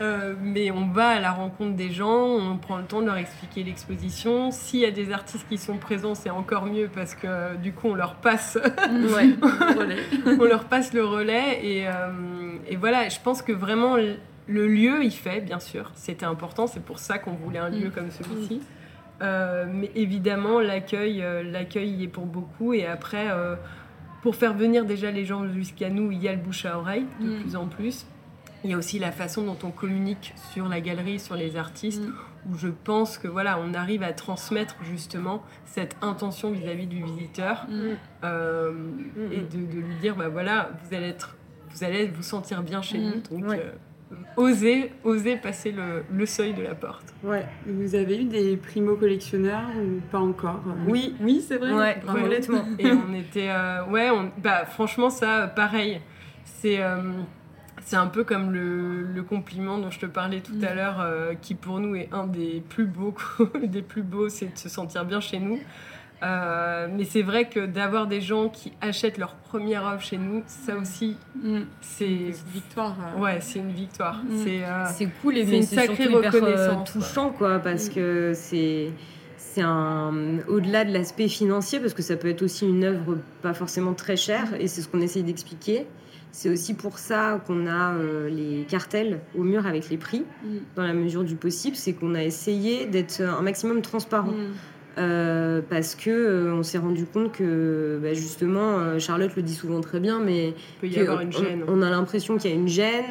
euh, mais on va à la rencontre des gens, on prend le temps de leur expliquer l'exposition. S'il y a des artistes qui sont présents, c'est encore mieux parce que du coup on leur passe, Ouais. Relais. on leur passe le relais et, euh, et voilà. Je pense que vraiment le le lieu il fait bien sûr, c'était important. C'est pour ça qu'on voulait un lieu Mm. comme celui-ci. Euh, mais évidemment, l'accueil, euh, l'accueil y est pour beaucoup. Et après, pour faire venir déjà les gens jusqu'à nous, il y a le bouche à oreille de Mm. plus en plus. Il y a aussi la façon dont on communique sur la galerie, sur les artistes, Mm. où je pense que voilà, on arrive à transmettre justement cette intention vis-à-vis du visiteur Mm. euh, et de, de lui dire bah voilà, vous allez être, vous allez vous sentir bien chez Mm. nous, donc Ouais. euh, osez, osez passer le, le seuil de la porte. Ouais. Vous avez eu des primo-collectionneurs ou pas encore? Oui. Oui, c'est vrai. Ouais. Et on était. euh, ouais, on, bah, franchement, ça, euh, pareil. C'est. C'est un peu comme le, le compliment dont je te parlais tout à Mm. l'heure, euh, qui pour nous est un des plus beaux, des plus beaux, c'est de se sentir bien chez nous. Euh, mais c'est vrai que d'avoir des gens qui achètent leur première œuvre chez nous, ça aussi, Mm. c'est une victoire. euh. ouais, c'est une victoire. Mm. C'est euh, C'est cool et c'est une sacrée euh, reconnaissance, touchant quoi parce Mm. que c'est c'est un au-delà de l'aspect financier parce que ça peut être aussi une œuvre pas forcément très chère et c'est ce qu'on essaye d'expliquer. C'est aussi pour ça qu'on a euh, les cartels au mur avec les prix Mm. dans la mesure du possible, c'est qu'on a essayé d'être un maximum transparent. Mm. Euh, parce que euh, on s'est rendu compte que bah, justement euh, Charlotte le dit souvent très bien mais il peut y que avoir une on- gêne. On, a l'impression qu'il y a une gêne,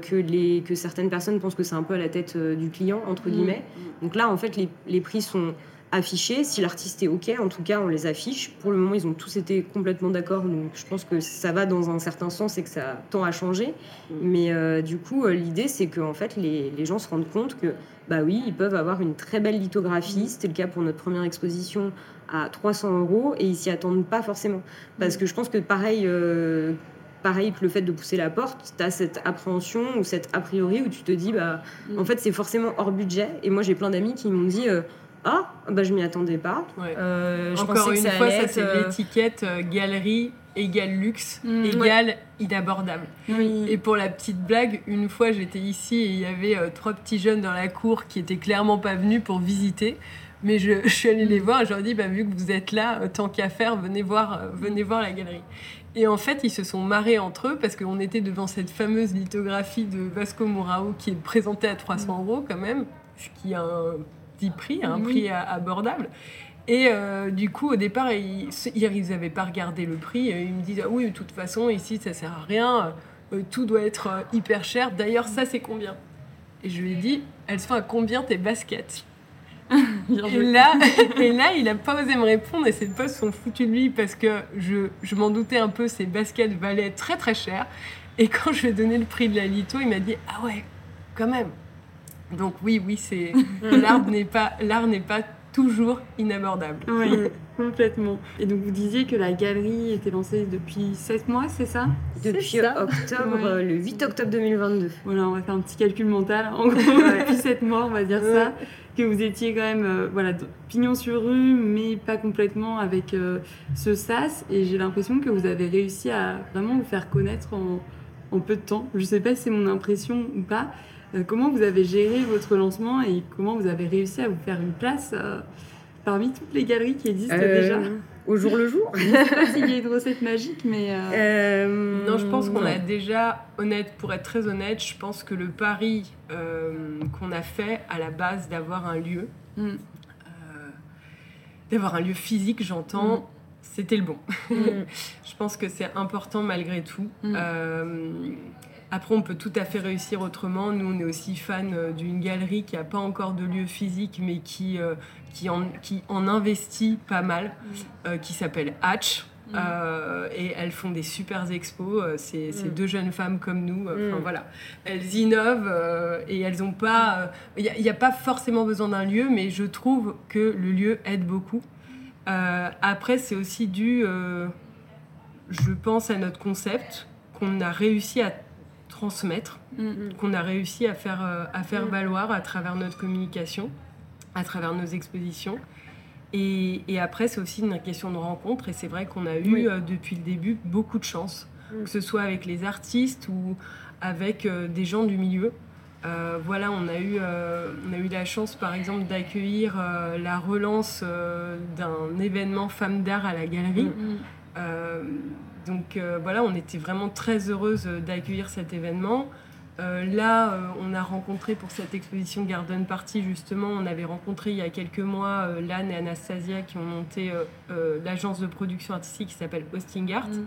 que, les, que certaines personnes pensent que c'est un peu à la tête du client, entre Mm. guillemets. Donc là, en fait, les, les prix sont affichés. Si l'artiste est OK, en tout cas, on les affiche. Pour le moment, ils ont tous été complètement d'accord. Donc je pense que ça va dans un certain sens et que ça tend à changer. Mais euh, du coup, euh, l'idée, c'est que en fait, les, les gens se rendent compte que, bah oui, ils peuvent avoir une très belle lithographie. C'était le cas pour notre première exposition à 300 euros et ils s'y attendent pas forcément. Parce que je pense que pareil, euh, pareil que le fait de pousser la porte, tu as cette appréhension ou cette a priori où tu te dis, bah, Mm. en fait, c'est forcément hors budget. Et moi, j'ai plein d'amis qui m'ont dit, euh, ah, bah, je m'y attendais pas. Ouais. Euh, je Encore pensais une que ça fois, ça c'est euh, l'étiquette euh, galerie égale luxe Mm, égale inabordable. Oui. Et pour la petite blague, une fois j'étais ici et il y avait euh, trois petits jeunes dans la cour qui étaient clairement pas venus pour visiter. Mais je, je suis allée les voir et je leur ai dit, bah, vu que vous êtes là, euh, tant qu'à faire, venez voir, venez voir la galerie. Et en fait, ils se sont marrés entre eux parce qu'on était devant cette fameuse lithographie de Vasco Mourao qui est présentée à 300 euros quand même, ce qui a un petit prix, un Oui. prix abordable. Et euh, du coup, au départ, ils n'avaient pas regardé le prix. Et ils me disent, ah oui, de toute façon, ici, ça sert à rien. euh, tout doit être euh, hyper cher. D'ailleurs, ça, c'est combien? Et je lui ai dit, elles sont à combien tes baskets? Et là, et là, il a pas osé me répondre et ses potes sont foutus de lui parce que je, je m'en doutais un peu, ses baskets valaient très très cher. Et quand je lui ai donné le prix de la litho, il m'a dit Ah ouais, quand même. Donc oui, oui, c'est l'art n'est pas l'art n'est pas toujours inabordable. Oui, complètement. Et donc vous disiez que la galerie était lancée depuis 7 mois, c'est ça? Depuis ça. octobre, Ouais. euh, le 8 octobre 2022. Voilà, on va faire un petit calcul mental. En gros, depuis 7 mois, on va dire ça, que vous étiez quand même euh, voilà, pignon sur rue, mais pas complètement avec euh, ce sas. Et j'ai l'impression que vous avez réussi à vraiment vous faire connaître en, en peu de temps. Je sais pas si c'est mon impression ou pas. Euh, comment vous avez géré votre lancement et comment vous avez réussi à vous faire une place euh, parmi toutes les galeries qui existent Euh, déjà? Au jour le jour. Je sais pas s'il y a une recette magique, mais... euh, Euh, Non, je pense qu'on a déjà, honnête, pour être très honnête, je pense que le pari euh, qu'on a fait à la base d'avoir un lieu. Euh, d'avoir un lieu physique, j'entends, mm. c'était le bon. Mm. je pense que c'est important malgré tout. Euh, après, on peut tout à fait réussir autrement. Nous, on est aussi fan euh, d'une galerie qui n'a pas encore de lieu physique, mais qui, euh, qui, en, qui en investit pas mal, qui s'appelle Hatch. et elles font des super expos. C'est deux jeunes femmes comme nous. Enfin voilà, elles innovent et elles n'ont pas. Il n'y a, a, pas forcément besoin d'un lieu, mais je trouve que le lieu aide beaucoup. Euh, après, c'est aussi dû, euh, je pense, à notre concept qu'on a réussi à transmettre, mm-hmm. qu'on a réussi à faire, euh, à faire mm. valoir à travers notre communication, à travers nos expositions. Et, après, c'est aussi une question de rencontre. Et c'est vrai qu'on a eu, depuis le début, beaucoup de chance, mm. que ce soit avec les artistes ou avec des gens du milieu. Euh, voilà, on a, eu, euh, on a eu la chance, par exemple, d'accueillir euh, la relance d'un événement Femmes d'art à la galerie. Mm. Donc voilà, on était vraiment très heureuse d'accueillir cet événement. là, on a rencontré pour cette exposition Garden Party, justement, on avait rencontré il y a quelques mois Lanne et Anastasia qui ont monté l'agence de production artistique qui s'appelle Hosting Art. Mm.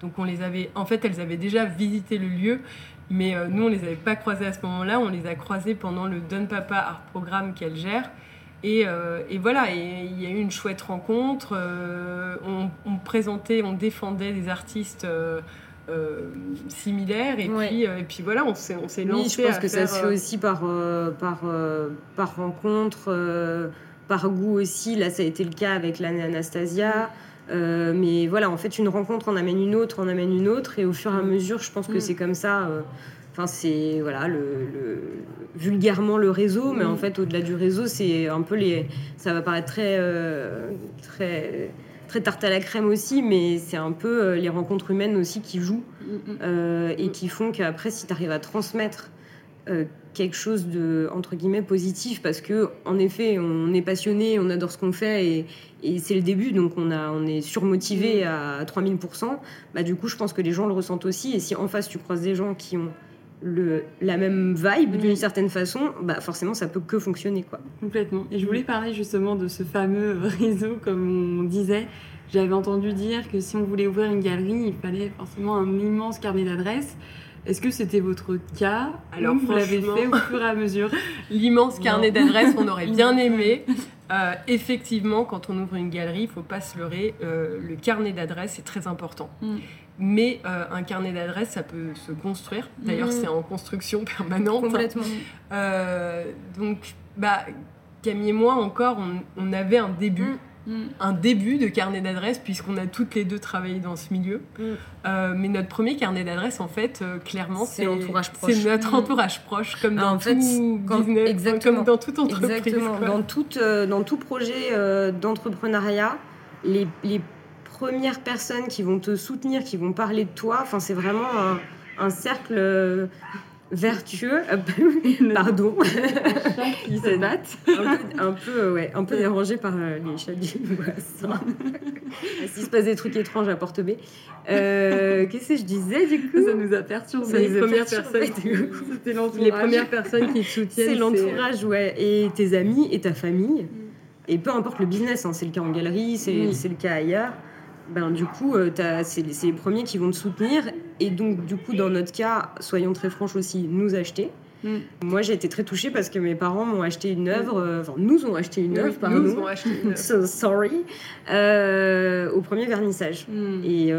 Donc on les avait, en fait, elles avaient déjà visité le lieu, mais euh, nous, on les avait pas croisés à ce moment-là. On les a croisés pendant le Don Papa Art Programme qu'elle gère. Et, euh, et, voilà, il y a eu une chouette rencontre. Euh, on, présentait, on défendait des artistes similaires. Et, puis, et puis voilà, on s'est, on s'est lancé. je pense que ça se fait aussi par, par, par rencontre, par goût aussi. Là, ça a été le cas avec l'année Anastasia. Euh, mais voilà, en fait, une rencontre en amène une autre, en amène une autre, et au fur et à mm. mesure, je pense que mm. c'est comme ça. Euh, enfin, c'est voilà, le, vulgairement le réseau, mais en fait, au-delà du réseau, c'est un peu les. Ça va paraître très, euh, très, très tarte à la crème aussi, mais c'est un peu les rencontres humaines aussi qui jouent et qui font qu'après, si tu arrives à transmettre quelque chose de entre guillemets positif parce que en effet on est passionné on adore ce qu'on fait et, et c'est le début donc on a on est surmotivé mm. à 3000% bah du coup je pense que les gens le ressentent aussi et si en face tu croises des gens qui ont le, la même vibe d'une certaine façon, bah forcément ça peut que fonctionner quoi. Complètement. Et je voulais parler justement de ce fameux réseau comme on disait. J'avais entendu dire que si on voulait ouvrir une galerie, il fallait forcément un immense carnet d'adresses. Est-ce que c'était votre cas Alors, vous l'avez fait au fur et à mesure L'immense carnet d'adresses, on aurait bien aimé. Euh, effectivement, quand on ouvre une galerie, il ne faut pas se leurrer, euh, le carnet d'adresses est très important. Mm. Mais euh, un carnet d'adresses, ça peut se construire. D'ailleurs, mm. c'est en construction permanente. Complètement. donc, bah, Camille et moi, encore, on, avait un début. Mm un début de carnet d'adresses puisqu'on a toutes les deux travaillé dans ce milieu. Mm. Euh, mais notre premier carnet d'adresses, en fait, euh, clairement, c'est l'entourage proche. C'est notre mm. entourage proche, comme dans tout business, exactement, comme dans toute entreprise. Exactement. Dans, tout, euh, dans tout projet d'entrepreneuriat, les, les, premières personnes qui vont te soutenir, qui vont parler de toi, enfin, c'est vraiment un, un cercle vertueux, pardon, ils se battent, un peu, ouais, un peu dérangé par euh, les chats du voisin. S'il se passe des trucs étranges à Porte B. Euh, Qu'est-ce que je disais du coup? Ça nous a perturbé. les premières personnes, les premières personnes qui te soutiennent. C'est l'entourage, ouais, et tes amis et ta famille. Mm. Et peu importe le business, hein, c'est le cas en galerie, c'est le cas ailleurs ben, du coup, euh, c'est les premiers qui vont te soutenir. Et donc, du coup, dans notre cas, soyons très franches aussi, nous acheter. Mm. Moi, j'ai été très touchée parce que mes parents m'ont acheté une œuvre, euh, enfin, nous ont acheté une œuvre, pardon. Nous ont acheté une œuvre. so sorry. Euh, au premier vernissage. Mm. Et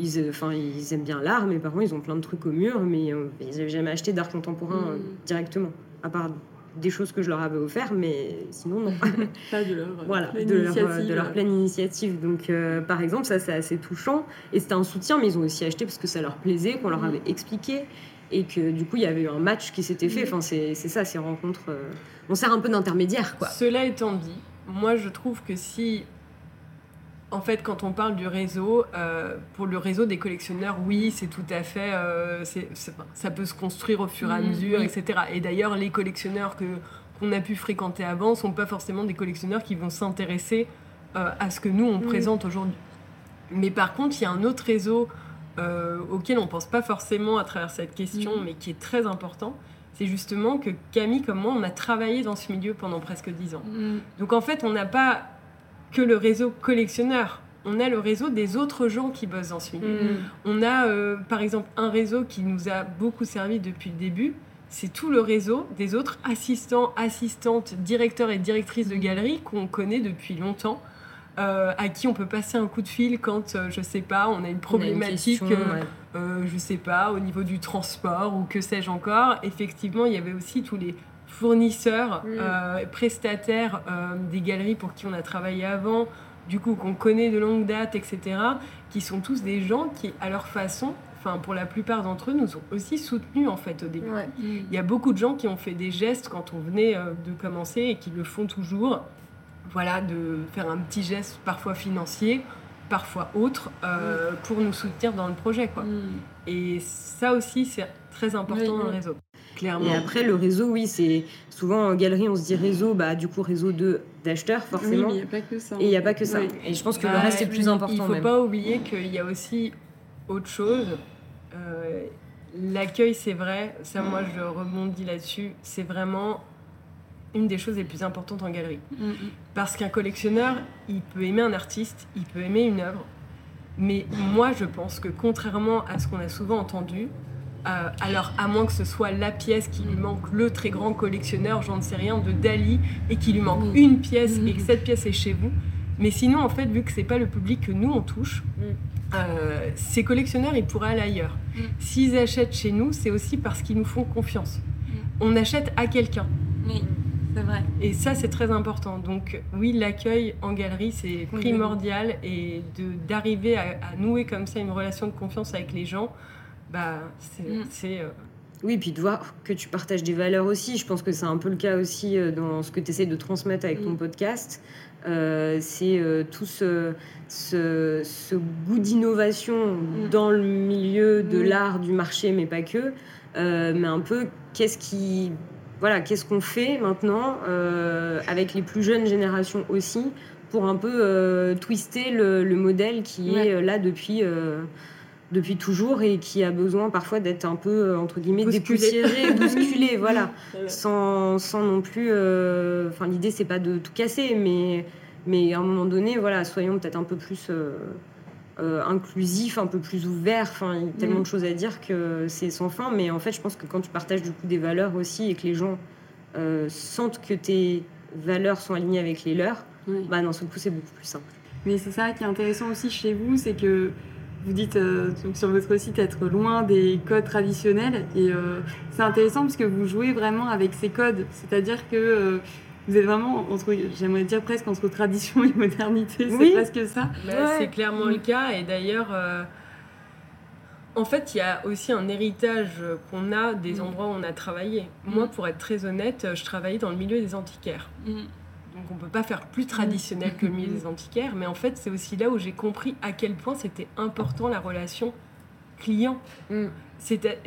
ils, enfin, ils aiment bien l'art, mes parents, ils ont plein de trucs au mur, mais ils n'avaient jamais acheté d'art contemporain mm. directement, à part des choses que je leur avais offert, mais sinon non. Pas de leur, voilà, de leur, de leur, pleine initiative. Donc euh, par exemple, ça c'est assez touchant. Et c'était un soutien, mais ils ont aussi acheté parce que ça leur plaisait, qu'on leur mm. avait expliqué. Et que du coup, il y avait eu un match qui s'était fait. Mm. Enfin, c'est ça, ces rencontres. Euh, on sert un peu d'intermédiaire, quoi. Cela étant dit, moi je trouve que si en fait, quand on parle du réseau, euh, pour le réseau des collectionneurs, oui, c'est tout à fait. Euh, ça peut se construire au fur et à mmh, mesure, etc. Et d'ailleurs, les collectionneurs que qu'on a pu fréquenter avant sont pas forcément des collectionneurs qui vont s'intéresser euh, à ce que nous on mmh. présente aujourd'hui. Mais par contre, il y a un autre réseau auquel on pense pas forcément à travers cette question, mmh. mais qui est très important. C'est justement que Camille, comme moi, on a travaillé dans ce milieu pendant presque dix ans. Donc en fait, on n'a pas que le réseau collectionneur. On a le réseau des autres gens qui bossent dans ce milieu. Mm. On a euh, par exemple un réseau qui nous a beaucoup servi depuis le début. C'est tout le réseau des autres assistants, assistantes, directeurs et directrices de galeries qu'on connaît depuis longtemps, euh, à qui on peut passer un coup de fil quand, euh, je sais pas, on a une problématique, question, euh, ouais. euh, je sais pas, au niveau du transport ou que sais-je encore. Effectivement, il y avait aussi tous les fournisseurs, Mm. euh, prestataires euh, des galeries pour qui on a travaillé avant, du coup qu'on connaît de longue date, etc., qui sont tous des gens qui, à leur façon, enfin pour la plupart d'entre eux, nous ont aussi soutenus en fait au début. Ouais. Il y a beaucoup de gens qui ont fait des gestes quand on venait euh, de commencer et qui le font toujours. Voilà, de faire un petit geste parfois financier, parfois autre, euh, pour nous soutenir dans le projet. Quoi. Et ça aussi, c'est très important Oui, dans le réseau. Clairement. Et après, le réseau, oui, c'est souvent en galerie, on se dit réseau, bah du coup, réseau de d'acheteurs, Oui, forcément. mais il n'y a pas que ça. Et il n'y a pas que ça. Oui. Et je pense que le Bah, reste est plus important. Il ne faut même. pas oublier qu'il y a aussi autre chose. Euh, L'accueil, c'est vrai, ça moi je rebondis là-dessus, c'est vraiment une des choses les plus importantes en galerie. Mm, mm. Parce qu'un collectionneur, il peut aimer un artiste, il peut aimer une œuvre, mais moi je pense que contrairement à ce qu'on a souvent entendu, euh, alors à moins que ce soit la pièce qui lui manque, le très grand collectionneur, j'en sais rien, de Dali, et qu'il lui manque une pièce et que cette pièce est chez vous, mais sinon en fait vu que c'est pas le public que nous on touche, Mm. euh, ces collectionneurs ils pourraient aller ailleurs. Mm. S'ils achètent chez nous, c'est aussi parce qu'ils nous font confiance. On achète à quelqu'un. Oui, c'est vrai. Et ça, c'est très important. Donc oui, l'accueil en galerie, c'est primordial. Et d'arriver à, à nouer comme ça une relation de confiance avec les gens, bah, c'est... Mm. euh, Oui, puis de voir que tu partages des valeurs aussi. Je pense que c'est un peu le cas aussi euh, dans ce que tu essaies de transmettre avec ton Mm. podcast. Euh, c'est euh, tout ce, ce, ce goût d'innovation Mm. dans le milieu de l'art, du marché, mais pas que. Euh, mais un peu, qu'est-ce qui. Voilà, qu'est-ce qu'on fait maintenant euh, avec les plus jeunes générations aussi pour un peu euh, twister le, le modèle qui Ouais. est là depuis, euh, depuis toujours et qui a besoin parfois d'être un peu, euh, entre guillemets, dépoussiéré, bousculé, voilà. Sans, sans non plus... euh, Enfin, l'idée, c'est pas de tout casser, mais, mais à un moment donné, voilà, soyons peut-être un peu plus... euh, euh, inclusif, un peu plus ouvert. Enfin, il y a tellement Mm. de choses à dire que c'est sans fin. Mais en fait, je pense que quand tu partages du coup des valeurs aussi et que les gens sentent que tes valeurs sont alignées avec les leurs, Oui. bah d'un seul coup, c'est beaucoup plus simple. Mais c'est ça qui est intéressant aussi chez vous, c'est que vous dites euh, donc sur votre site être loin des codes traditionnels. Et euh, c'est intéressant parce que vous jouez vraiment avec ces codes. C'est-à-dire que euh, vous êtes vraiment entre, j'aimerais dire presque entre tradition et modernité. C'est Oui. presque ça. bah, Ouais. C'est clairement le cas. Et d'ailleurs, euh, en fait, il y a aussi un héritage qu'on a des Mm. endroits où on a travaillé. Moi, Mm. pour être très honnête, je travaillais dans le milieu des antiquaires. Donc on peut pas faire plus traditionnel que le milieu des antiquaires, mais en fait c'est aussi là où j'ai compris à quel point c'était important la relation client. Mm. C'était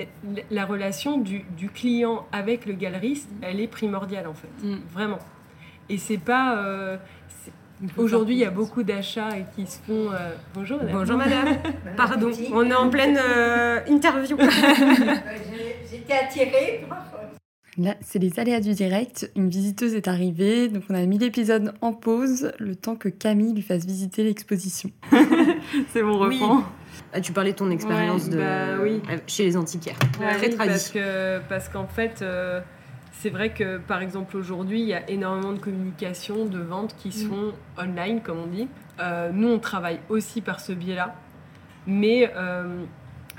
la relation du, du client avec le galeriste, elle est primordiale en fait, Mm. vraiment. Et c'est pas euh, Aujourd'hui, il y a beaucoup d'achats qui se font. euh, Bonjour, madame. Bonjour madame. Pardon, on est en pleine euh, interview. J'étais attirée par Là, c'est les aléas du direct. Une visiteuse est arrivée, donc on a mis l'épisode en pause le temps que Camille lui fasse visiter l'exposition. c'est mon Oui. reprend. Ah, tu parlais de ton expérience Ouais, de bah oui. euh, chez les antiquaires. Ouais, Très oui, tradi. parce que parce qu'en fait euh, c'est vrai que par exemple aujourd'hui il y a énormément de communication de ventes qui Mm. font online comme on dit Euh, nous on travaille aussi par ce biais là mais euh,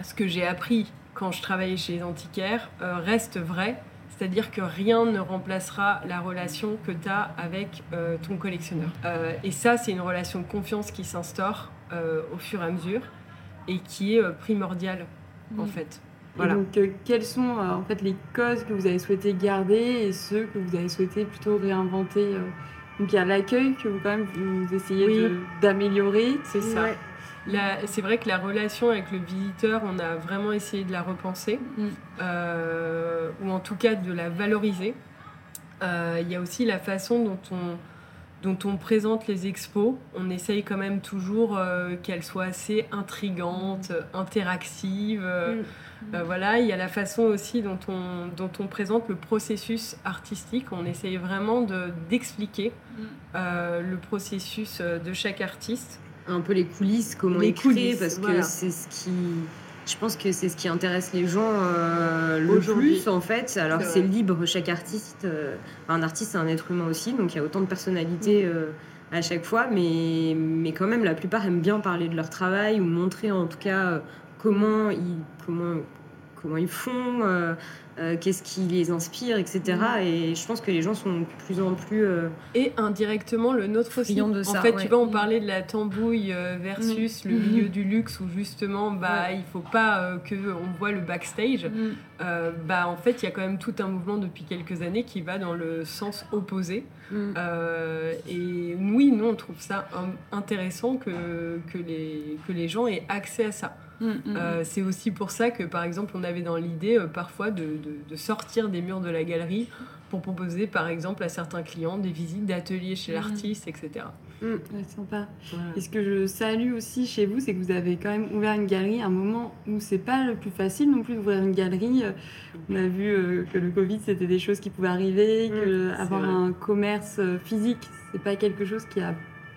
ce que j'ai appris quand je travaillais chez les antiquaires euh, reste vrai c'est-à-dire que rien ne remplacera la relation que tu as avec euh, ton collectionneur. Euh, et ça, c'est une relation de confiance qui s'instaure euh, au fur et à mesure et qui est primordiale, en fait. Et Voilà. donc, quels sont en fait les codes que vous avez souhaité garder et ceux que vous avez souhaité plutôt réinventer Donc, il y a l'accueil que vous, quand même, vous essayez Oui. d'améliorer. C'est ça. Ouais. C'est vrai que la relation avec le visiteur, on a vraiment essayé de la repenser, Mm. euh, ou en tout cas de la valoriser. Euh, Il y a aussi la façon dont on, dont on présente les expos, on essaye quand même toujours qu'elles soient assez intrigantes, interactives. Mm. voilà, il y a la façon aussi dont on, dont on présente le processus artistique. On essaye vraiment d'expliquer mm. le processus de chaque artiste un peu les coulisses, comment les écrire, parce que c'est ce qui. Je pense que c'est ce qui intéresse les gens euh, le plus en fait. Alors c'est libre, chaque artiste, euh, un artiste c'est un être humain aussi, donc il y a autant de personnalités mm. euh, à chaque fois, mais, mais quand même la plupart aiment bien parler de leur travail ou montrer en tout cas comment ils, comment, comment ils font, euh, qu'est-ce qui les inspire, etc. Mm. Et je pense que les gens sont de plus en plus. Euh, et indirectement, le nôtre aussi. De ça, en fait, tu vois, on parlait de la tambouille euh, versus mm. le milieu du luxe où justement, bah, il faut pas que on voit le backstage. Mm. bah, en fait, il y a quand même tout un mouvement depuis quelques années qui va dans le sens opposé. et oui, nous, on trouve ça intéressant que, que, les, que les gens aient accès à ça. Mm, mm, euh, mm. c'est aussi pour ça que, par exemple, on avait dans l'idée euh, parfois de, sortir des murs de la galerie pour proposer, par exemple, à certains clients des visites d'ateliers chez l'artiste, etc. sympa. Et ce que je salue aussi chez vous, c'est que vous avez quand même ouvert une galerie à un moment où c'est pas le plus facile non plus d'ouvrir une galerie. Euh, on a vu que le Covid, c'était des choses qui pouvaient arriver, que avoir un commerce physique, c'est pas quelque chose qui a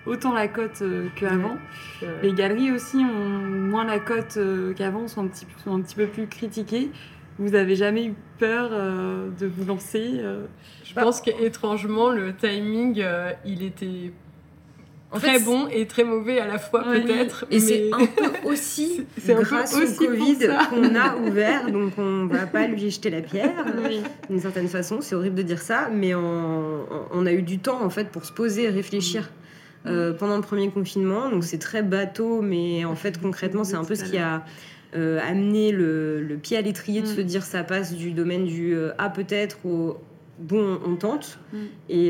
autant la cote euh, qu'avant. Les galeries aussi ont moins la cote euh, qu'avant, sont, un petit, sont un petit peu plus critiquées. Vous avez jamais eu peur euh, de vous lancer Je pense qu'étrangement, le timing, il était très bon et très mauvais à la fois peut-être. Et c'est un peu aussi grâce au Covid qu'on a ouvert, donc on va pas lui jeter la pierre d'une certaine façon. C'est horrible de dire ça, mais on, on, a eu du temps en fait pour se poser, réfléchir. Euh, pendant le premier confinement. Donc c'est très bateau, mais en fait concrètement c'est un peu ce qui a euh, amené le, pied à l'étrier de mm. se dire ça passe du domaine du euh, ah peut-être au bon on tente mm. et,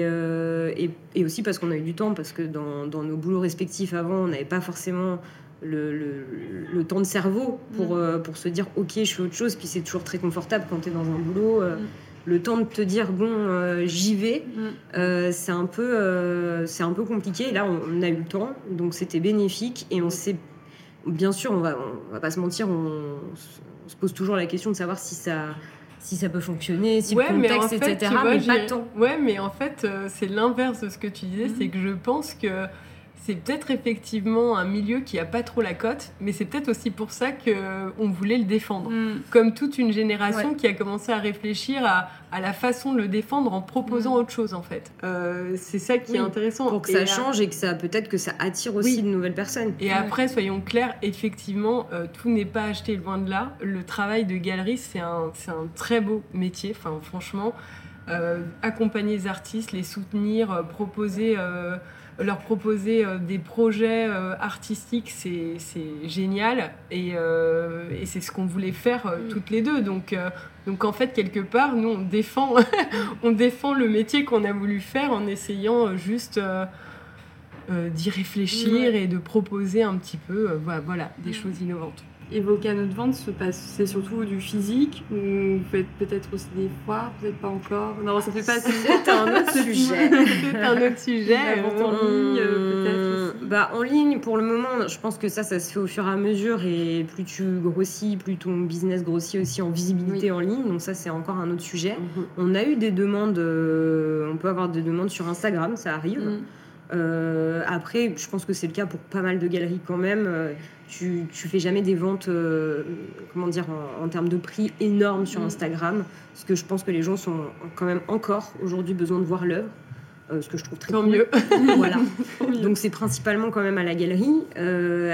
et, aussi parce qu'on a eu du temps parce que dans, dans nos boulots respectifs avant on n'avait pas forcément le, le, temps de cerveau pour, mm. pour se dire ok je fais autre chose puis c'est toujours très confortable quand tu es dans un boulot le temps de te dire bon euh, j'y vais mm. euh, c'est un peu euh, c'est un peu compliqué là on, a eu le temps donc c'était bénéfique et on s'est bien sûr on va on va pas se mentir on, se pose toujours la question de savoir si ça si ça peut fonctionner, si le contexte, etc. mais pas tant. Ouais, mais en fait, c'est l'inverse de ce que tu disais, mm-hmm. c'est que je pense que c'est peut-être effectivement un milieu qui a pas trop la cote, mais c'est peut-être aussi pour ça qu'on voulait le défendre. Mm. Comme toute une génération qui a commencé à réfléchir à, la façon de le défendre en proposant mm. autre chose en fait. Euh, c'est ça qui est intéressant. Pour que ça change et que ça peut-être que ça attire aussi de nouvelles personnes. Et après, soyons clairs, effectivement, euh, tout n'est pas acheté loin de là. Le travail de galerie, c'est un, un très beau métier. Enfin, franchement, euh, accompagner les artistes, les soutenir, proposer leur proposer euh, des projets euh, artistiques, c'est génial. Et, euh, et c'est ce qu'on voulait faire mm. toutes les deux. Donc, donc en fait, quelque part, nous, on défend, on défend le métier qu'on a voulu faire en essayant juste d'y réfléchir et de proposer un petit peu voilà, des mm. choses innovantes. Vos canaux de vente, c'est surtout du physique ou peut-être aussi des Vous n'êtes pas encore? Non, ça fait pas. C'est un autre sujet. C'est un autre sujet. en ligne, peut-être Bah, en ligne, pour le moment, je pense que ça, ça se fait au fur et à mesure. Et plus tu grossis, plus ton business grossit aussi en visibilité en ligne. Donc ça, c'est encore un autre sujet. Mhm. On a eu des demandes. Euh, on peut avoir des demandes sur Instagram, ça arrive. Mhm. Euh, après, je pense que c'est le cas pour pas mal de galeries quand même. Euh, tu, tu fais jamais des ventes, euh, comment dire, en, termes de prix énormes sur mm. Instagram, parce que je pense que les gens sont quand même encore aujourd'hui besoin de voir l'œuvre. ce que je trouve très Tant mieux. voilà. Donc c'est principalement quand même à la galerie.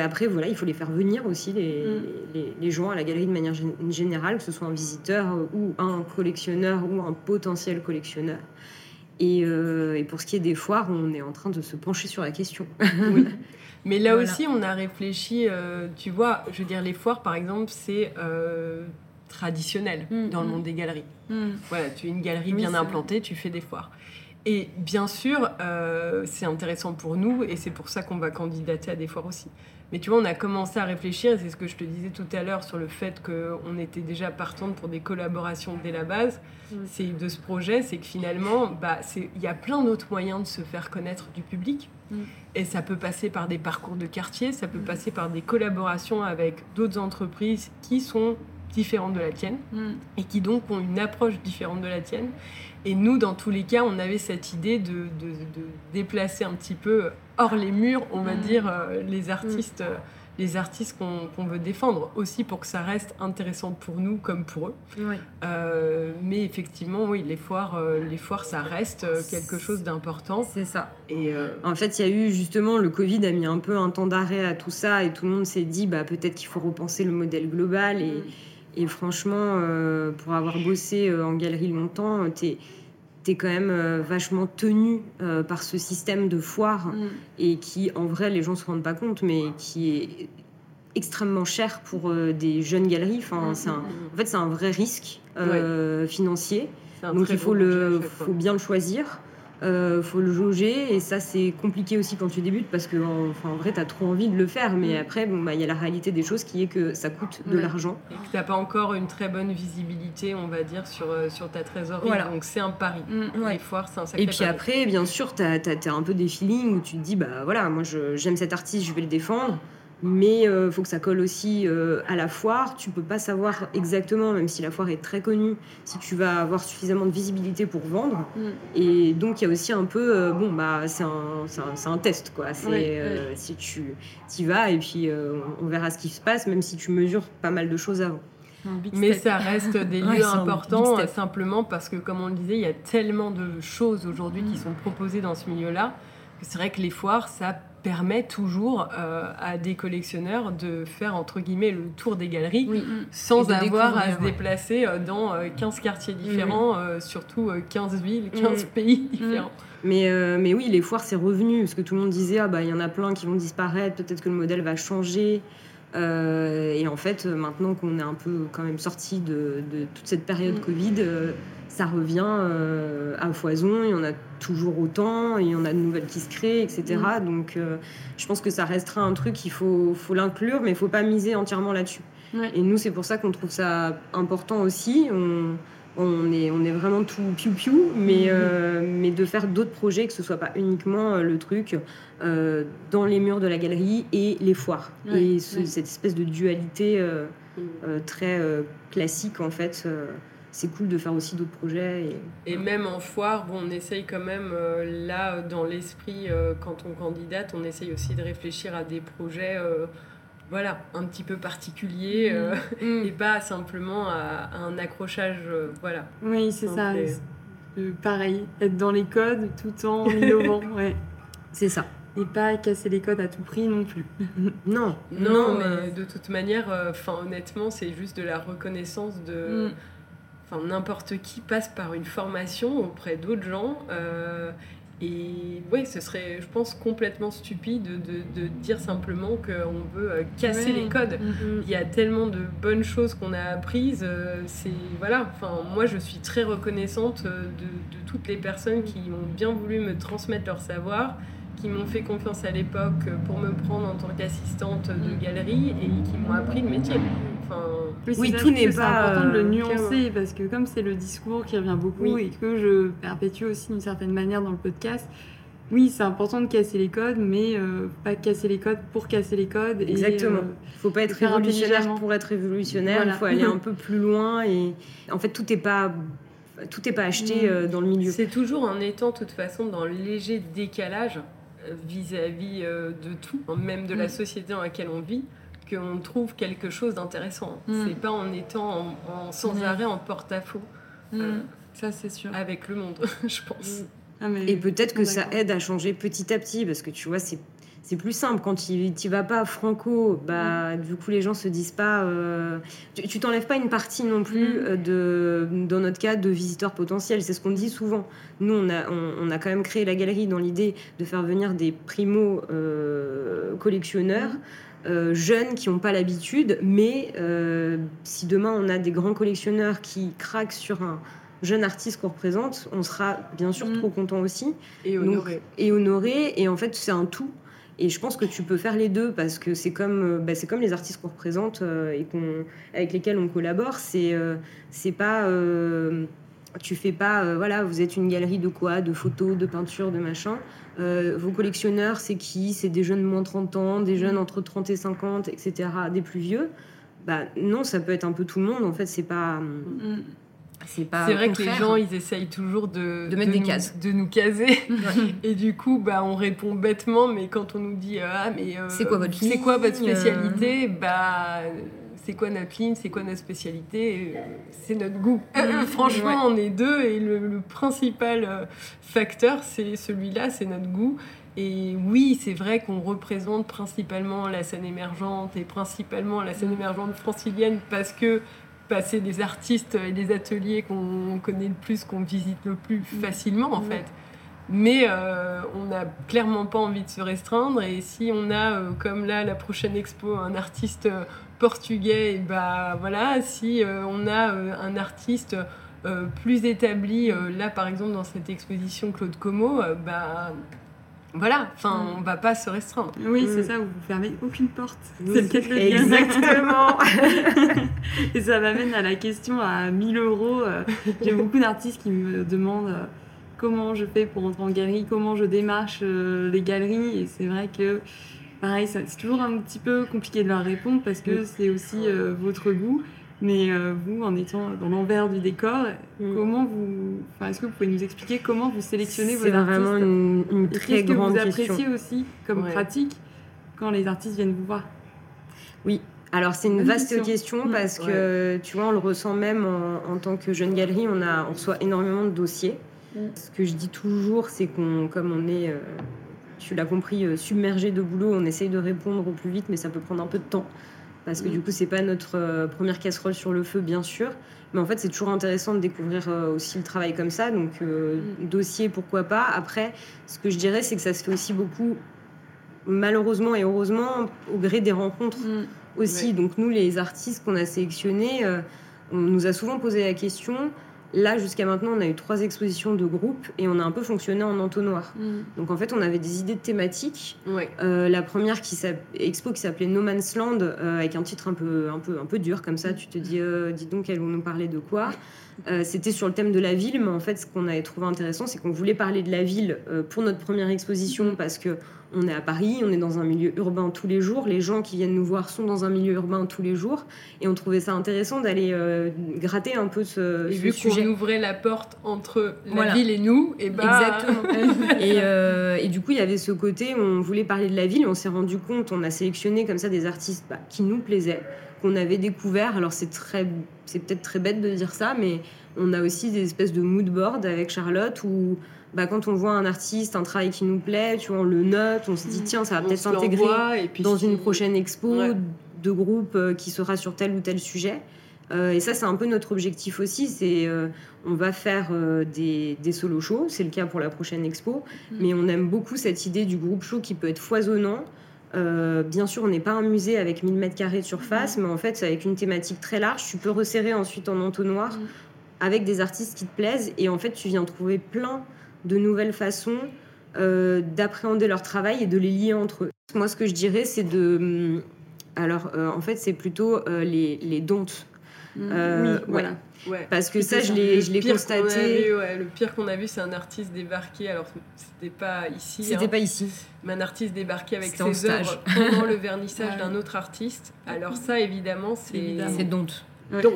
après, voilà, il faut les faire venir aussi, les, mm. les, les, gens à la galerie de manière générale, que ce soit un visiteur ou un collectionneur ou un potentiel collectionneur. Euh, et, pour ce qui est des foires, on est en train de se pencher sur la question. oui. Mais là aussi, on a réfléchi, euh, tu vois, je veux dire, les foires, par exemple, c'est euh, traditionnel mm, dans le mm. monde des galeries. Mm. Voilà, tu es une galerie bien implantée, tu fais des foires. Et bien sûr, c'est intéressant pour nous et c'est pour ça qu'on va candidater à des foires aussi. Mais tu vois, on a commencé à réfléchir, et c'est ce que je te disais tout à l'heure sur le fait qu'on était déjà partante pour des collaborations dès la base. C'est de ce projet, c'est que finalement, bah, il y a plein d'autres moyens de se faire connaître du public. Mm. Et ça peut passer par des parcours de quartier, ça peut mm. passer par des collaborations avec d'autres entreprises qui sont différentes de la tienne mm. et qui donc ont une approche différente de la tienne. Et nous, dans tous les cas, on avait cette idée de, de, de déplacer un petit peu hors les murs, on va dire, euh, les artistes. Euh, les artistes qu'on veut défendre, aussi pour que ça reste intéressant pour nous comme pour eux. Euh, mais effectivement, oui, les foires, euh, les foires ça reste quelque chose d'important. C'est ça. Et En fait, il y a eu justement, le Covid a mis un peu un temps d'arrêt à tout ça et tout le monde s'est dit, bah, peut-être qu'il faut repenser le modèle global. Et, mm. Et franchement, pour avoir bossé en galerie longtemps, tu es quand même vachement tenu par ce système de foire mm. et qui, en vrai, les gens se rendent pas compte, mais qui est extrêmement cher pour euh, des jeunes galeries. Enfin, mm, un, en fait, c'est un vrai risque euh, financier. Donc il faut, le, faut bien le choisir. Euh, faut le jauger et ça c'est compliqué aussi quand tu débutes parce que enfin, en vrai tu as trop envie de le faire mais après bon bah il y a la réalité des choses qui est que ça coûte de l'argent. Et que tu n'as pas encore une très bonne visibilité on va dire sur, euh, sur ta trésorerie. Donc c'est un pari. Mmh, les foires c'est un sacré et puis après bien sûr tu as, as, un peu des feelings où tu te dis bah voilà moi j'aime cet artiste je vais le défendre mais il euh, faut que ça colle aussi euh, à la foire. Tu peux pas savoir exactement, même si la foire est très connue, si tu vas avoir suffisamment de visibilité pour vendre. Mm. Et donc il y a aussi un peu, euh, bon bah c'est un, un, test quoi. C'est si tu y vas et puis on, verra ce qui se passe, même si tu mesures pas mal de choses avant. Mais ça reste des lieux importants simplement parce que, comme on le disait, il y a tellement de choses aujourd'hui qui mm. sont proposées dans ce milieu-là que c'est vrai que les foires, ça permet toujours euh, à des collectionneurs de faire entre guillemets le tour des galeries sans avoir à se déplacer euh, dans 15 euh, quartiers différents, surtout 15 villes, 15 pays différents. Mais, mais oui, les foires, c'est revenu, parce que tout le monde disait, ah bah il y en a plein qui vont disparaître, peut-être que le modèle va changer. et en fait, maintenant qu'on est un peu quand même sorti de, de toute cette période mm. Covid, ça revient euh, à foison, il y en a toujours autant, il y en a de nouvelles qui se créent, etc. Mm. Donc euh, je pense que ça restera un truc, il faut, faut l'inclure, mais il faut pas miser entièrement là-dessus. Et nous, c'est pour ça qu'on trouve ça important aussi. On, on, est, on est vraiment tout piou-piou, mais, mm. euh, mais de faire d'autres projets, que ce soit pas uniquement le truc dans les murs de la galerie et les foires. et cette espèce de dualité mm. très classique, en fait c'est cool de faire aussi d'autres projets. Et... même en foire, bon, on essaye quand même, euh, là, dans l'esprit, euh, quand on candidate, on essaye aussi de réfléchir à des projets, euh, voilà, un petit peu particuliers, mmh. Mmh. et pas simplement à, un accrochage, voilà. Oui, c'est ça. pareil, être dans les codes tout en innovant, ouais. C'est ça. Et pas casser les codes à tout prix non plus. non. Non, mais de toute manière, enfin honnêtement, c'est juste de la reconnaissance de... Mmh enfin n'importe qui passe par une formation auprès d'autres gens. Euh, et oui, ce serait, je pense, complètement stupide de, de, dire simplement qu'on veut euh, casser les codes. Mm-hmm. Il y a tellement de bonnes choses qu'on a apprises. Euh, c'est voilà. Enfin, moi, je suis très reconnaissante de, de, toutes les personnes qui ont bien voulu me transmettre leur savoir, qui m'ont fait confiance à l'époque pour me prendre en tant qu'assistante de mm. galerie et qui m'ont appris le métier. Enfin, oui, tout n'est pas important de le euh, nuancer parce que comme c'est le discours qui revient beaucoup et que je perpétue aussi d'une certaine manière dans le podcast, oui, c'est important de casser les codes, mais euh, pas casser les codes pour casser les codes. Exactement. Il ne faut pas être révolutionnaire pour être révolutionnaire. Il faut aller un peu plus loin. Et en fait, tout n'est pas tout n'est pas acheté mm. euh, dans le milieu. C'est toujours en étant de toute façon dans le léger décalage vis-à-vis de tout, même de la mm. société dans laquelle on vit, qu'on trouve quelque chose d'intéressant. Mm. C'est pas en étant en, sans mm. arrêt en porte-à-faux. Mm. Euh, ça, c'est sûr. Avec le monde, je pense. Ah, et peut-être que ça aide à changer petit à petit, parce que tu vois, c'est c'est plus simple quand tu n'y vas pas franco bah du coup les gens se disent pas euh, tu t'enlèves pas une partie non plus euh, de dans notre cas de visiteurs potentiels c'est ce qu'on dit souvent nous on a on, a quand même créé la galerie dans l'idée de faire venir des primo collectionneurs jeunes qui n'ont pas l'habitude, mais euh, si demain on a des grands collectionneurs qui craquent sur un jeune artiste qu'on représente, on sera bien sûr mm. trop content aussi. Et honoré. et honoré, et en fait c'est un tout. Et je pense que tu peux faire les deux parce que c'est comme, bah, c'est comme les artistes qu'on représente et qu'on, avec lesquels on collabore. C'est, c'est pas tu fais pas, voilà, vous êtes une galerie de quoi? De photos, de peintures, de machin. Vos collectionneurs, c'est qui? C'est des jeunes de moins de 30 ans, des jeunes entre 30 et 50, etc., des plus vieux? Bah non, ça peut être un peu tout le monde. En fait, c'est pas. Mm. C'est vrai que les gens, ils essayent toujours de, de mettre des nous, cases. De nous caser. et du coup, bah, on répond bêtement, mais quand on nous dit Ah, mais. Euh, c'est quoi votre C'est quoi votre spécialité? Bah. C'est quoi notre ligne C'est quoi notre spécialité C'est notre goût. Mm. franchement, on est deux et le, principal euh, facteur, c'est celui-là, c'est notre goût. Et oui, c'est vrai qu'on représente principalement la scène émergente et principalement la scène mm. émergente francilienne parce que passer des artistes et des ateliers qu'on connaît le plus, qu'on visite le plus mm. facilement en fait. Mais euh, on n'a clairement pas envie de se restreindre et si on a, euh, comme là, la prochaine expo, un artiste euh, portugais, et bah voilà, si on a un artiste plus établi, là par exemple dans cette exposition Claude Como, bah voilà, enfin, mm. on va pas se restreindre. Oui, c'est mm. ça, vous ne fermez aucune porte. c'est le cas de le dire. Exactement. et ça m'amène à la question à 1000 euros. J'ai beaucoup d'artistes qui me demandent euh, comment je fais pour rentrer en galerie, comment je démarche euh, les galeries. Et c'est vrai que, pareil, c'est toujours un petit peu compliqué de leur répondre parce que c'est aussi votre goût. Mais euh, vous, en étant dans l'envers du décor, mm. comment vous, est-ce que vous pouvez nous expliquer comment vous sélectionnez vos artistes? C'est vraiment une, très grande question. Qu'est-ce que vous appréciez aussi comme pratique quand les artistes viennent vous voir? Oui. Alors c'est une vaste question, mm. parce que tu vois, on le ressent même en, tant que jeune galerie, on, a, on reçoit énormément de dossiers. Mm. Ce que je dis toujours, c'est qu'on, comme on est, euh, tu l'as compris, euh, submergé de boulot, on essaye de répondre au plus vite, mais ça peut prendre un peu de temps parce que du coup, c'est pas notre euh, première casserole sur le feu, bien sûr. Mais en fait, c'est toujours intéressant de découvrir aussi le travail comme ça. Donc, euh, mm. dossier, pourquoi pas. Après, ce que je dirais, c'est que ça se fait aussi beaucoup, malheureusement et heureusement, au gré des rencontres mm. aussi. Donc, nous, les artistes qu'on a sélectionnés, on nous a souvent posé la question Là, jusqu'à maintenant, on a eu trois expositions de groupe et on a un peu fonctionné en entonnoir. Mm. Donc en fait, on avait des idées de thématiques. Euh, la première qui expo qui s'appelait No Man's Land, euh, avec un titre un peu, un, peu, un peu dur comme ça. Tu te dis, euh, dis donc, elles vont nous parler de quoi? C'était sur le thème de la ville, mais en fait, ce qu'on avait trouvé intéressant, c'est qu'on voulait parler de la ville pour notre première exposition parce que on est à Paris, on est dans un milieu urbain tous les jours. Les gens qui viennent nous voir sont dans un milieu urbain tous les jours. Et on trouvait ça intéressant d'aller euh, gratter un peu ce, et vu qu'on ouvrait la porte entre la ville et nous, et bah... Exactement. Euh, et, du coup, il y avait ce côté, on voulait parler de la ville. On s'est rendu compte, on a sélectionné comme ça des artistes bah, qui nous plaisaient, qu'on avait découvert. Alors c'est très, c'est peut-être très bête de dire ça, mais on a aussi des espèces de mood board avec Charlotte où bah, quand on voit un artiste, un travail qui nous plaît, tu vois, on le note, on se dit mm. tiens, ça va peut-être s'intégrer dans une prochaine expo de groupe euh, qui sera sur tel ou tel sujet. Euh, et ça, c'est un peu notre objectif aussi. C'est euh, on va faire des, des, solo shows, c'est le cas pour la prochaine expo, mm. mais on aime beaucoup cette idée du groupe show qui peut être foisonnant. bien sûr, on n'est pas un musée avec 1000 mètres carrés de surface, mm. mais en fait, avec une thématique très large, tu peux resserrer ensuite en entonnoir avec des artistes qui te plaisent, et en fait, tu viens trouver plein de nouvelles façons euh, d'appréhender leur travail et de les lier entre eux. Moi, ce que je dirais, c'est de... Hum, alors, euh, en fait, c'est plutôt euh, les, les dontes. Mmh. oui, voilà. Parce que ça, je l'ai constaté. le pire qu'on a vu, c'est un artiste débarqué. Alors, c'était pas ici. C'était hein, pas ici. Mais un artiste débarqué avec ses œuvres pendant le vernissage d'un autre artiste. Alors, ça, évidemment, c'est. C'est donte.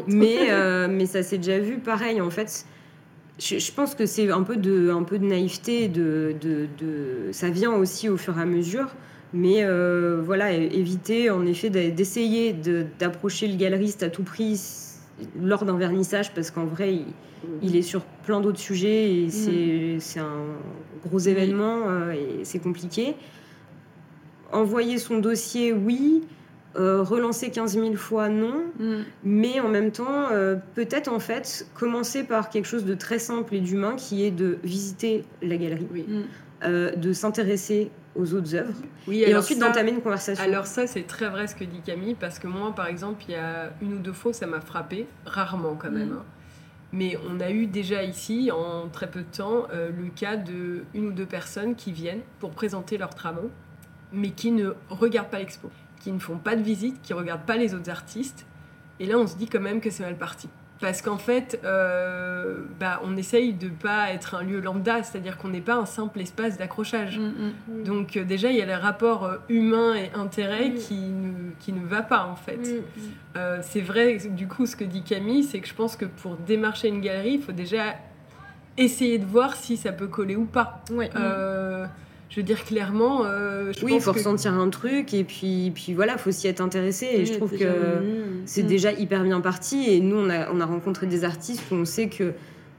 Mais, mais ça s'est déjà vu. Pareil, en fait, je, pense que c'est un peu de, un peu de naïveté, de, de, de, ça vient aussi au fur et à mesure. Mais euh, voilà, éviter en effet d'essayer d'approcher le galeriste à tout prix lors d'un vernissage, parce qu'en vrai, il, est sur plein d'autres sujets et mm. c'est un gros événement euh, et c'est compliqué. Envoyer son dossier, oui. Euh, relancer 15 000 fois, non. Mm. Mais en même temps, euh, peut-être en fait commencer par quelque chose de très simple et d'humain qui est de visiter la galerie, mm. euh, de s'intéresser aux autres œuvres oui, et ensuite d'entamer une conversation. Alors ça, c'est très vrai ce que dit Camille, parce que moi, par exemple, il y a une ou deux fois, ça m'a frappé, rarement quand même. Mm. Hein. Mais on a eu déjà ici, en très peu de temps, le cas de une ou deux personnes qui viennent pour présenter leurs travaux mais qui ne regardent pas l'expo, qui ne font pas de visite, qui regardent pas les autres artistes. Et là, on se dit quand même que c'est mal parti. Parce qu'en fait, euh, bah, on essaye de pas être un lieu lambda, c'est-à-dire qu'on n'est pas un simple espace d'accrochage. Mm, mm. Donc euh, déjà, il y a le rapport euh, humain et intérêt Mm. qui, ne, qui ne va pas en fait. Mm. C'est vrai, du coup, ce que dit Camille, c'est que je pense que pour démarcher une galerie, il faut déjà essayer de voir si ça peut coller ou pas. Ouais. Je veux dire clairement, euh, je Oui, il faut que... ressentir un truc et puis, puis voilà, faut s'y être intéressé. Et je trouve déjà, que mm. c'est Mm. déjà hyper bien parti. Et nous, on a, on a rencontré des artistes où on sait que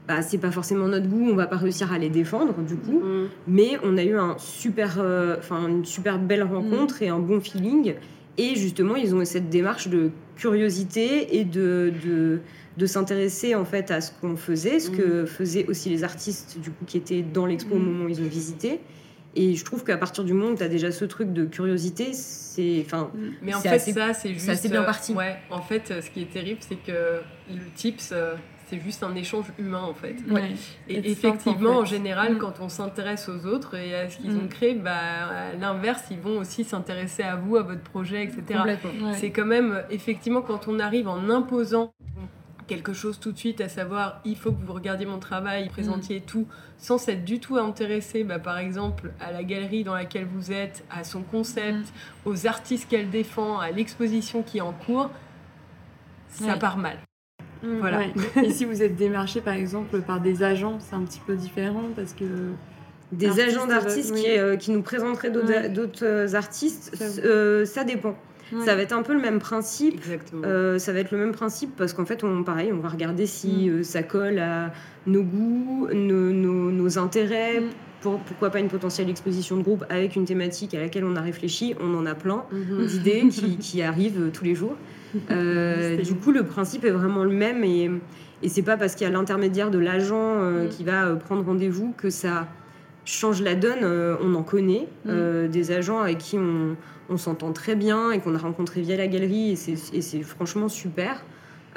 bah, c'est pas forcément notre goût, on va pas réussir à les défendre du coup. Mm. Mais on a eu un super, euh, enfin une super belle rencontre et un bon feeling. Et justement, ils ont eu cette démarche de curiosité et de, de, de s'intéresser en fait à ce qu'on faisait, ce que faisaient aussi les artistes du coup qui étaient dans l'expo au moment où ils ont visité. Et je trouve qu'à partir du moment où tu as déjà ce truc de curiosité, c'est. Enfin, Mais en C'est fait, assez- ça, c'est juste. assez bien euh, parti. Ouais, en fait, euh, ce qui est terrible, c'est que le tips, euh, c'est juste un échange humain, en fait. Ouais. Et effectivement, simple, en général, Mm. quand on s'intéresse aux autres et à ce qu'ils Mm. ont créé, bah, à l'inverse, ils vont aussi s'intéresser à vous, à votre projet, etc. Ouais. C'est quand même, effectivement, quand on arrive en imposant quelque chose tout de suite, à savoir, il faut que vous regardiez mon travail, présentiez tout, sans s'être du tout intéressé, bah, par exemple, à la galerie dans laquelle vous êtes, à son concept, Mm. aux artistes qu'elle défend, à l'exposition qui est en cours, ça Ouais. part mal. Voilà. Ouais. Et si vous êtes démarché par exemple par des agents, c'est un petit peu différent parce que. Des agents d'artistes oui. qui, euh, qui nous présenteraient d'autres Ouais. euh, artistes, Ça- euh, ça dépend. Ouais. Ça va être un peu le même principe. Euh, ça va être le même principe parce qu'en fait, on, pareil, on va regarder si Mm. euh, ça colle à nos goûts, nos, nos- nos intérêts. Mm. Pour- pourquoi pas une potentielle exposition de groupe avec une thématique à laquelle on a réfléchi On en a plein Mhm. d'idées qui, qui arrivent euh, tous les jours. Euh, du coup, le principe est vraiment le même et, et c'est pas parce qu'il y a l'intermédiaire de l'agent euh, Mm. qui va prendre rendez-vous que ça change la donne. Euh, on en connaît Mm. des agents avec qui on, on s'entend très bien et qu'on a rencontré via la galerie et c'est franchement super.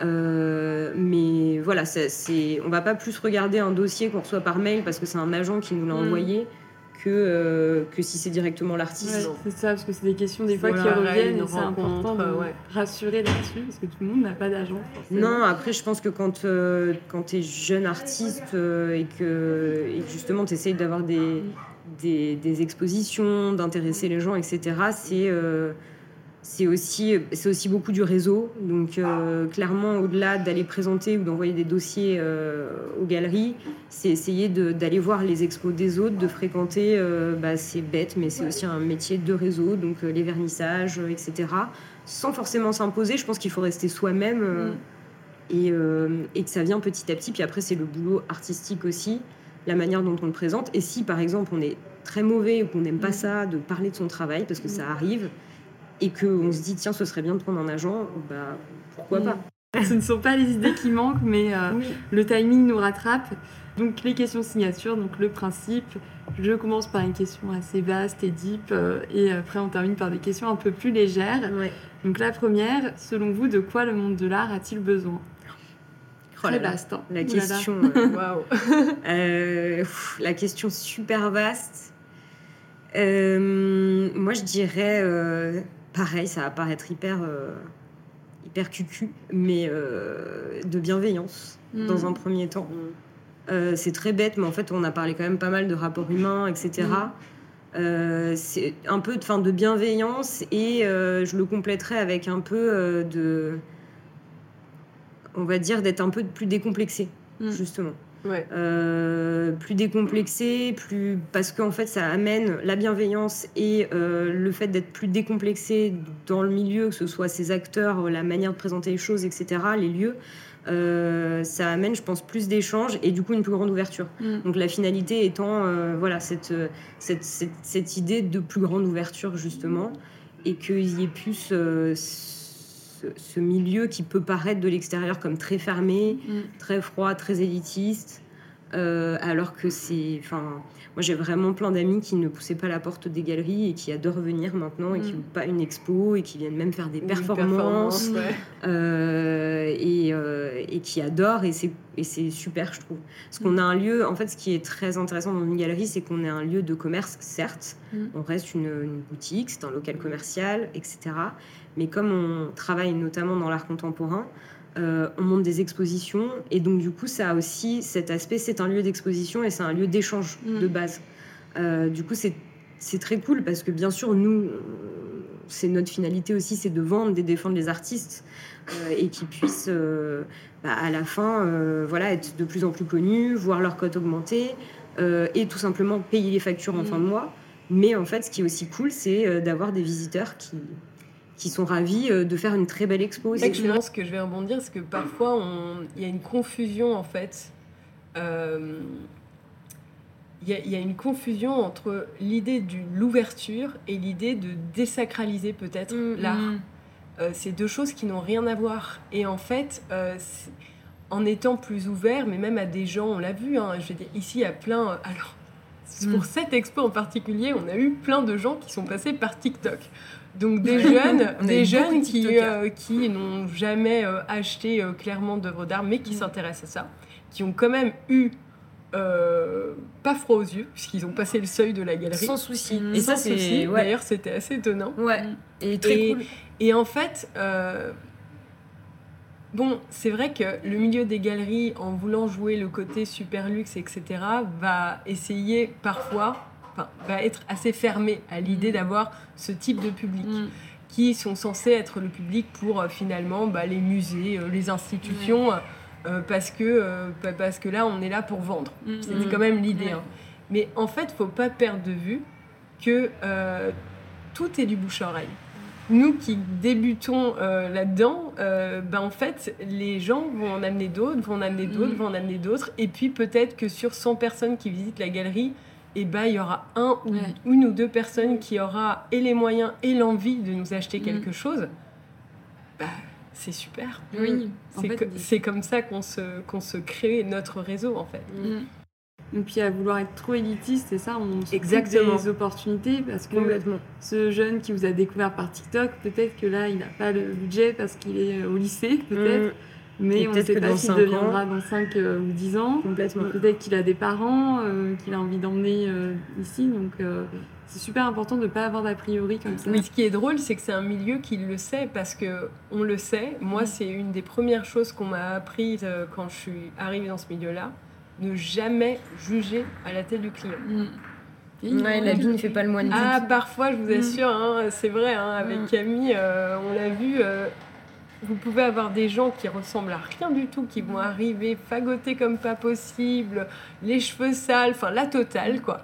Euh, mais voilà, c'est, on va pas plus regarder un dossier qu'on reçoit par mail parce que c'est un agent qui nous l'a Mm. envoyé que, euh, que si c'est directement Ouais, l'artiste. c'est ça, parce que c'est des questions des fois qui reviennent et c'est important de ouais. rassurer là-dessus parce que tout le monde n'a pas d'agent. Non, après, je pense que quand, euh, quand tu es jeune artiste euh, et, que, et que justement tu essayes d'avoir des, des, des expositions, d'intéresser les gens, etc., c'est euh, c'est aussi, c'est aussi beaucoup du réseau. Donc, euh, clairement, au-delà d'aller présenter ou d'envoyer des dossiers euh, aux galeries, c'est essayer d'aller voir les expos des autres, de fréquenter. euh, bah, c'est bête, mais c'est aussi un métier de réseau, donc les vernissages, etc. Sans forcément s'imposer, je pense qu'il faut rester soi-même. Mm. et, et que ça vient petit à petit. Puis après, c'est le boulot artistique aussi, la manière dont on le présente. Et si, par exemple, on est très mauvais ou qu'on n'aime pas Mm. ça, de parler de son travail, parce que ça Mm. arrive, et qu'on se dit, tiens, ce serait bien de prendre un agent, bah, pourquoi Mm. pas Ce ne sont pas les idées qui manquent, mais euh, le timing nous rattrape. Donc les questions signature, donc le principe. Je commence par une question assez vaste et deep, euh, et après on termine par des questions un peu plus légères. Ouais. Donc la première, selon vous, de quoi le monde de l'art a-t-il besoin? Oh là Très là, vaste. hein. La là. question, euh, Waouh. euh, la question super vaste. Euh, moi, je dirais, euh, pareil, ça va paraître hyper, euh, hyper cucu, mais de bienveillance Mm. dans un premier temps. Euh, c'est très bête, mais en fait, on a parlé quand même pas mal de rapports humains, etc. Mm. Euh, c'est un peu de, fin, de bienveillance et je le compléterai avec un peu de. On va dire d'être un peu plus décomplexé, Mm. justement. Ouais. Euh, plus décomplexé, plus parce qu'en fait ça amène la bienveillance et euh, le fait d'être plus décomplexé dans le milieu, que ce soit ses acteurs, la manière de présenter les choses, etc., les lieux, euh, ça amène, je pense, plus d'échanges et du coup une plus grande ouverture. Mm. Donc la finalité étant voilà cette, cette, cette, cette idée de plus grande ouverture justement et qu'il y ait plus ce, ce milieu qui peut paraître de l'extérieur comme très fermé, Mm. très froid, très élitiste, euh, alors que c'est. Enfin, moi j'ai vraiment plein d'amis qui ne poussaient pas la porte des galeries et qui adorent venir maintenant et qui Mm. ouvrent pas une expo et qui viennent même faire des performances. ouais. Euh, et, euh, et qui adorent et c'est super je trouve parce qu'on a un lieu en fait ce qui est très intéressant dans une galerie c'est qu'on est un lieu de commerce certes Mm. on reste une, une boutique c'est un local commercial etc mais comme on travaille notamment dans l'art contemporain euh, on monte des expositions et donc du coup ça a aussi cet aspect c'est un lieu d'exposition et c'est un lieu d'échange Mm. de base Euh, du coup c'est très cool parce que bien sûr nous c'est notre finalité aussi c'est de vendre et défendre les artistes euh, et qu'ils puissent bah, à la fin voilà être de plus en plus connus voir leur cote augmenter et tout simplement payer les factures en Mm. fin de mois mais en fait ce qui est aussi cool c'est d'avoir des visiteurs qui qui sont ravis euh, de faire une très belle expo aussi. Exactement ce que je vais rebondir, c'est que parfois on- il y a une confusion en fait. Euh, Il y, a- il y a une confusion entre l'idée de l'ouverture et l'idée de désacraliser peut-être Mm, l'art. Mm. Euh, c'est deux choses qui n'ont rien à voir. Et en fait, euh, en étant plus ouvert, mais même à des gens, on l'a vu, hein, je dire, ici il y a plein. alors, pour Mm. cette expo en particulier, on a eu plein de gens qui sont passés par TikTok. Donc des jeunes, des jeunes qui, euh, qui n'ont jamais euh, acheté euh, clairement d'œuvres d'art, mais qui Mm. s'intéressent à ça, qui ont quand même eu euh, pas froid aux yeux, puisqu'ils ont passé le seuil de la galerie. sans souci. Mm. Et ça Sans c'est ouais. D'ailleurs, c'était assez étonnant. Ouais. Mm. Et très Et- cool. Et en fait, euh, bon, c'est vrai que le milieu des galeries, en voulant jouer le côté super luxe, etc., va essayer parfois, enfin, va être assez fermé à l'idée Mm. d'avoir ce type de public Mm. qui sont censés être le public pour euh, finalement bah, les musées, euh, les institutions, euh, parce, que, euh, pa- parce que là, on est là pour vendre. Mm. C'était quand même l'idée. Hein. Mais en fait, faut pas perdre de vue que euh, tout est du bouche-oreille. Nous qui débutons euh, là-dedans, euh, ben en fait, les gens vont en amener d'autres, vont en amener d'autres, vont en amener d'autres. Et puis peut-être que sur 100 personnes qui visitent la galerie, eh ben, il y aura un ou Ouais. une ou deux personnes qui aura et les moyens et l'envie de nous acheter Mm. quelque chose. Bah, c'est super. Oui, en C'est fait, co- c'est comme ça qu'on se, qu'on se crée notre réseau, en fait. Mm. Et puis à vouloir être trop élitiste, c'est ça, on se coupe Exactement. des opportunités parce que Complètement. ce jeune qui vous a découvert par TikTok, peut-être que là il n'a pas le budget parce qu'il est au lycée, peut-être, Mm. Mais on ne peut-être sait pas s'il deviendra dans 5 ou 10 ans. Complètement. Peut-être qu'il a des parents euh, qu'il a envie d'emmener euh, ici, donc euh, c'est super important de ne pas avoir d'a priori comme ça. Mais ce qui est drôle, c'est que c'est un milieu qui le sait parce que on le sait. Moi, Mm. c'est une des premières choses qu'on m'a apprises euh, quand je suis arrivée dans ce milieu-là. Ne jamais juger à la tête du client. Mm. Et Ouais, il- l'habit ne fait pas le moine. Ah, parfois, je vous Mm. assure, hein, c'est vrai, hein, avec Mm. Camille, euh, on l'a vu, euh, vous pouvez avoir des gens qui ressemblent à rien du tout, qui vont arriver fagotés comme pas possible, les cheveux sales, enfin la totale, quoi.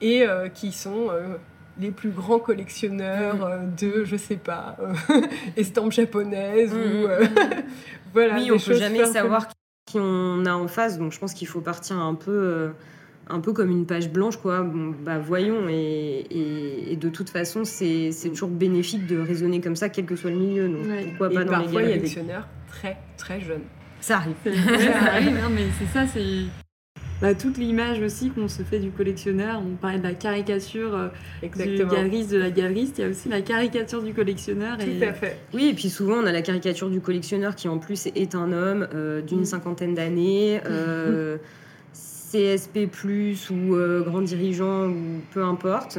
Et euh, qui sont euh, les plus grands collectionneurs euh, de, je sais pas, estampes japonaises ou. voilà, oui, on peut jamais savoir qui on a en face, donc je pense qu'il faut partir un peu, un peu comme une page blanche, quoi. Bon, bah voyons, et, et- et de toute façon, c'est c'est toujours bénéfique de raisonner comme ça, quel que soit le milieu. Donc Ouais. pourquoi Et pas dans les parfois, il y a des collectionneurs très, très jeunes. Ça arrive. Ça arrive, hein, mais c'est ça, c'est bah, toute l'image aussi qu'on se fait du collectionneur. On parlait de la caricature euh, du galeriste, de la galeriste. Il y a aussi la caricature du collectionneur. Tout à fait. Oui, et puis souvent, on a la caricature du collectionneur qui, en plus, est un homme euh, d'une Mm. cinquantaine d'années, euh, CSP, ou euh, grand dirigeant, ou peu importe.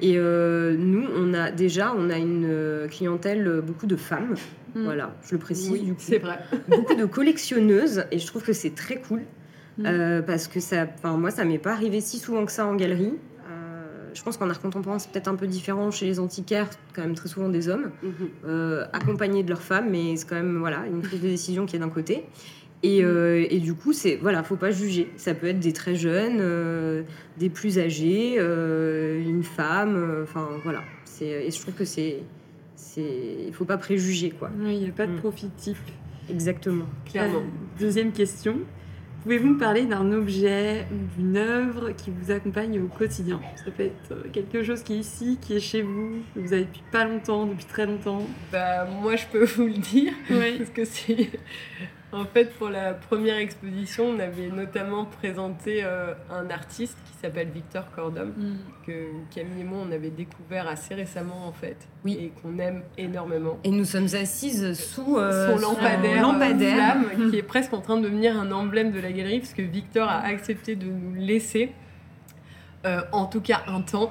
Et euh, nous, on a déjà on a une euh, clientèle, beaucoup de femmes. Mm. Voilà, je le précise. Oui, c'est vrai. beaucoup de collectionneuses et je trouve que c'est très cool Mm. euh, parce que ça, moi ça m'est pas arrivé si souvent que ça en galerie. Je pense qu'en art contemporain c'est peut-être un peu différent chez les antiquaires, quand même très souvent des hommes euh, accompagnés de leurs femmes, mais c'est quand même voilà une prise de décision qui est d'un côté. Et, euh, et du coup, c'est voilà, faut pas juger. Ça peut être des très jeunes, euh, des plus âgés, euh, une femme. euh, Enfin voilà. C'est et je trouve que c'est c'est il faut pas préjuger quoi. Oui, il n'y a pas de Mm. profit type. Exactement. Clairement. Deuxième question. Pouvez-vous me parler d'un objet ou d'une œuvre qui vous accompagne au quotidien? Ça peut être quelque chose qui est ici, qui est chez vous, que vous avez depuis pas longtemps, depuis très longtemps. Bah, moi, je peux vous le dire. Oui. Parce que c'est. En fait, pour la première exposition, on avait notamment présenté euh, un artiste qui s'appelle Victor Cordom, Mm. que Camille et moi, on avait découvert assez récemment, en fait, Oui. et qu'on aime énormément. Et nous sommes assises sous euh, Son lampadaire, lampadaire. euh, flamme, qui est presque en train de devenir un emblème de la galerie, parce que Victor a accepté de nous laisser, euh, en tout cas un temps.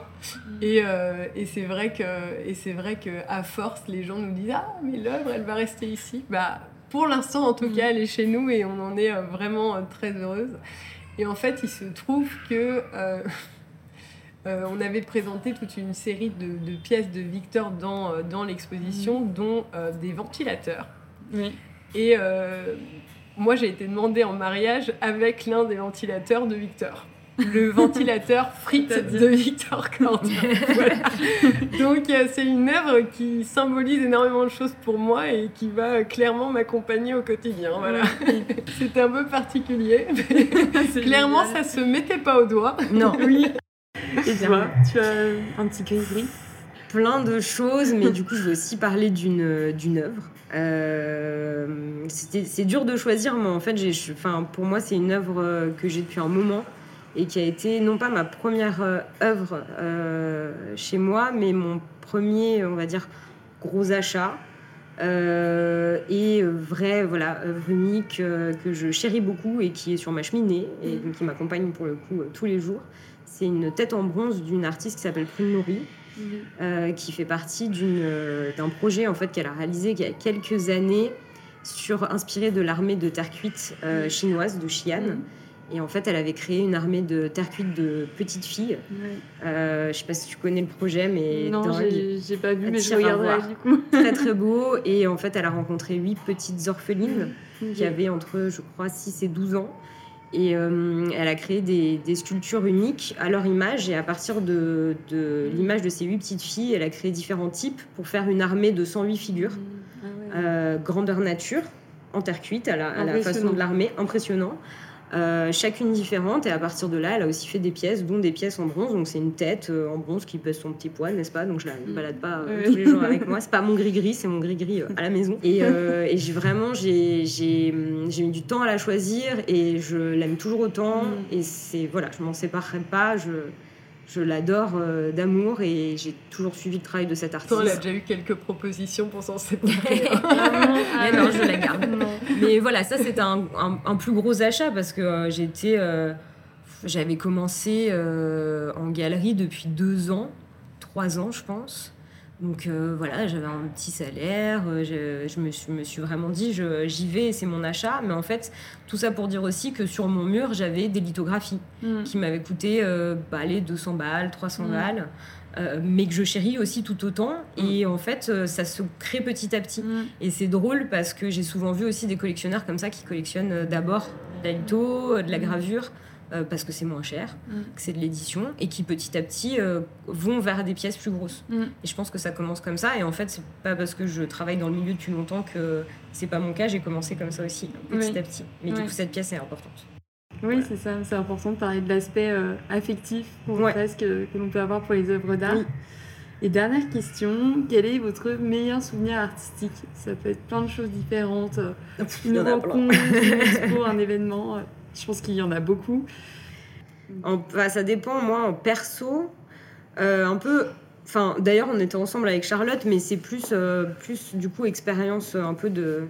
Et, euh, et c'est vrai que et c'est vrai que à force, les gens nous disent ah mais l'œuvre, elle va rester ici. Bah pour l'instant, en tout Mm. cas, elle est chez nous et on en est euh, vraiment euh, très heureuse. Et en fait, il se trouve que euh, euh, on avait présenté toute une série de, de pièces de Victor dans, dans l'exposition, dont euh, des ventilateurs. Oui. Et moi, j'ai été demandée en mariage avec l'un des ventilateurs de Victor. Le ventilateur frite de Victor. Voilà. Donc, euh, c'est une œuvre qui symbolise énormément de choses pour moi et qui va euh, clairement m'accompagner au quotidien. Voilà. C'était un peu particulier. mais clairement, génial. ça se mettait pas au doigt. Non, Oui. Et toi, tu as un petit gris-gris plein de choses, mais du coup, je veux aussi parler d'une d'une œuvre. Euh, c'est dur de choisir, mais en fait, j'ai, enfin, pour moi, c'est une œuvre que j'ai depuis un moment et qui a été non pas ma première euh, œuvre euh, chez moi, mais mon premier, on va dire, gros achat. Euh, et vrai, voilà, œuvre unique euh, que je chéris beaucoup et qui est sur ma cheminée et donc qui m'accompagne pour le coup tous les jours. C'est une tête en bronze d'une artiste qui s'appelle Prune Nourri, qui fait partie d'un projet en fait qu'elle a réalisé il y a quelques années sur inspiré de l'armée de terre cuite euh, chinoise de Xi'an. Et en fait, elle avait créé une armée de terre cuite de petites filles. Euh, je sais pas si tu connais le projet, mais Non, j'ai pas vu, mais je regarderai du coup. très très beau. Et en fait, elle a rencontré huit petites orphelines qui avaient entre, je crois, 6 et 12 ans. Et euh, elle a créé des, des sculptures uniques à leur image. Et à partir de, de l'image de ces huit petites filles, elle a créé différents types pour faire une armée de 108 figures. Ah ouais. Euh, grandeur nature, en terre cuite, à la, à la façon de l'armée, impressionnant. Euh, chacune différente, et à partir de là, elle a aussi fait des pièces, dont des pièces en bronze. Donc, c'est une tête euh, en bronze qui pèse son petit poids, n'est-ce pas? Donc, je la Mm. balade pas euh, tous les jours avec moi. C'est pas mon gris-gris, c'est mon gris-gris euh, à la maison. Et, euh, et j'ai vraiment, j'ai j'ai hum, j'ai mis du temps à la choisir, et je l'aime toujours autant. Mm. Et c'est, voilà, je m'en séparerai pas. Je, je l'adore euh, d'amour, et j'ai toujours suivi le travail de cet artiste. Elle a déjà eu quelques propositions pour s'en séparer. Ah Mais non, je la garde. Non. Mais voilà, ça c'était un, un- un plus gros achat parce que euh, j'étais, euh, j'avais commencé euh, en galerie depuis deux ans, trois ans je pense. Donc euh, voilà, j'avais un petit salaire, euh, je, je me, suis, me suis vraiment dit je- j'y vais, c'est mon achat. Mais en fait, tout ça pour dire aussi que sur mon mur, j'avais des lithographies Mm. qui m'avaient coûté euh, bah, allez, 200 balles, 300 Mm. balles, euh, mais que je chéris aussi tout autant. Et en fait, ça se crée petit à petit. Mm. Et c'est drôle parce que j'ai souvent vu aussi des collectionneurs comme ça qui collectionnent d'abord de la litho, de la gravure, euh, parce que c'est moins cher, Mm. que c'est de l'édition, et qui petit à petit euh, vont vers des pièces plus grosses. Mm. Et je pense que ça commence comme ça. Et en fait, c'est pas parce que je travaille dans le milieu depuis longtemps que c'est pas mon cas. J'ai commencé comme ça aussi, petit Oui. à petit. Mais du coup, cette pièce est importante. Oui, c'est ça. C'est important de parler de l'aspect euh, affectif, Ouais. presque, que, que l'on peut avoir pour les œuvres d'art. Oui. Et dernière question, quel est votre meilleur souvenir artistique? Ça peut être plein de choses différentes. euh, Une rencontre, une expo, un événement. Je pense qu'il y en a beaucoup. En- bah, ça dépend, moi, en perso, euh, un peu. Enfin, d'ailleurs, on était ensemble avec Charlotte, mais c'est plus, euh, plus du coup, expérience euh, un peu de,